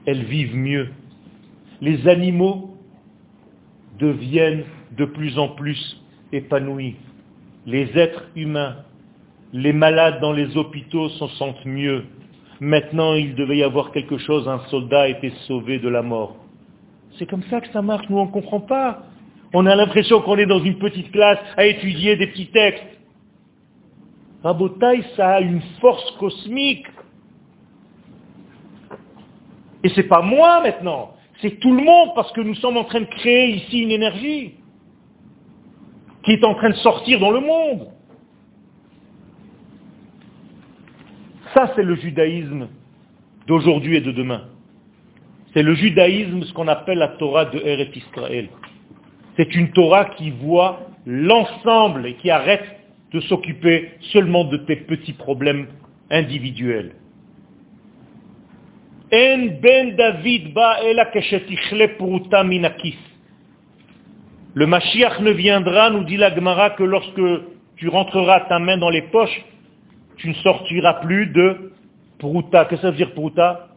Elles vivent mieux. Les animaux deviennent de plus en plus épanouis. Les êtres humains, les malades dans les hôpitaux s'en sentent mieux. Maintenant, il devait y avoir quelque chose, un soldat a été sauvé de la mort. C'est comme ça que ça marche, nous on ne comprend pas. On a l'impression qu'on est dans une petite classe à étudier des petits textes. Rabotaï, ça a une force cosmique. Et c'est pas moi maintenant, c'est tout le monde parce que nous sommes en train de créer ici une énergie qui est en train de sortir dans le monde. Ça, c'est le judaïsme d'aujourd'hui et de demain. C'est le judaïsme, ce qu'on appelle la Torah de Eretz Israël. C'est une Torah qui voit l'ensemble et qui arrête de s'occuper seulement de tes petits problèmes individuels. En ben David Le Mashiach ne viendra, nous dit la Gemara, que lorsque tu rentreras ta main dans les poches, tu ne sortiras plus de pruta. Qu'est-ce que ça veut dire pruta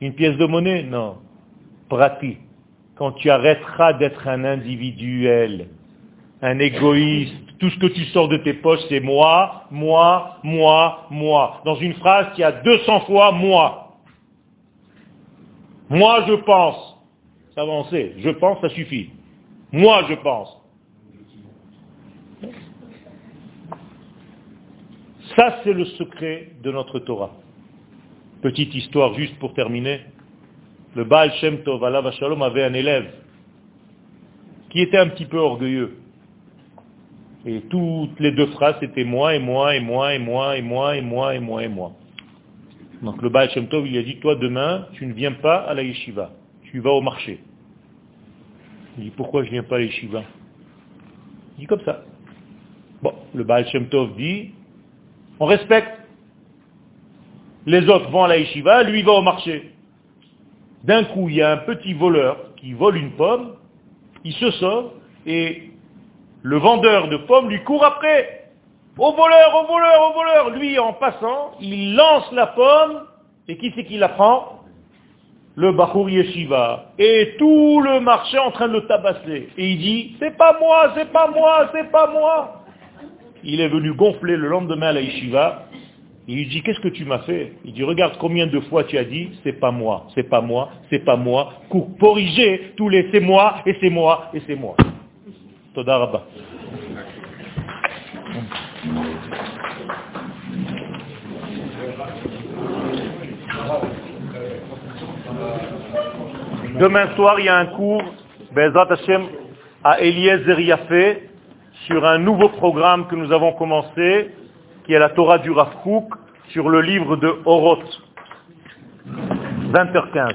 Une pièce de monnaie? Non. Prati. Quand tu arrêteras d'être un individuel, un égoïste, tout ce que tu sors de tes poches, c'est moi, moi, moi, moi. Dans une phrase, y a 200 fois moi. Moi, je pense. Ça va, Je pense, ça suffit. Moi, je pense. Ça, c'est le secret de notre Torah. Petite histoire juste pour terminer. Le Baal Shem Tov, Allah Shalom, avait un élève qui était un petit peu orgueilleux. Et toutes les deux phrases, c'était moi et moi et moi et moi et moi et moi et moi et moi. Donc le Baal Shem Tov, il a dit, toi demain, tu ne viens pas à la yeshiva, tu vas au marché. Il dit, pourquoi je ne viens pas à la yeshiva? Il dit comme ça. Bon, le Baal Shem Tov dit, on respecte. Les autres vont à la yeshiva, lui va au marché. D'un coup, il y a un petit voleur qui vole une pomme, il se sauve, et le vendeur de pommes lui court après. Au voleur, au voleur, au voleur. Lui, en passant, il lance la pomme, et qui c'est qui la prend? Le Bachour Yeshiva. Et tout le marché en train de le tabasser. Et il dit, c'est pas moi, c'est pas moi, c'est pas moi. Il est venu gonfler le lendemain à la Yeshiva. Il lui dit, qu'est-ce que tu m'as fait? Il dit, regarde combien de fois tu as dit, c'est pas moi, c'est pas moi, c'est pas moi. Pour corriger tous les c'est moi, et c'est moi, et c'est moi. Demain soir, il y a un cours, Bezat Hashem, à Eliezer Yafé, sur un nouveau programme que nous avons commencé, qui est la Torah du Rav sur le livre de Oroth. 20h15.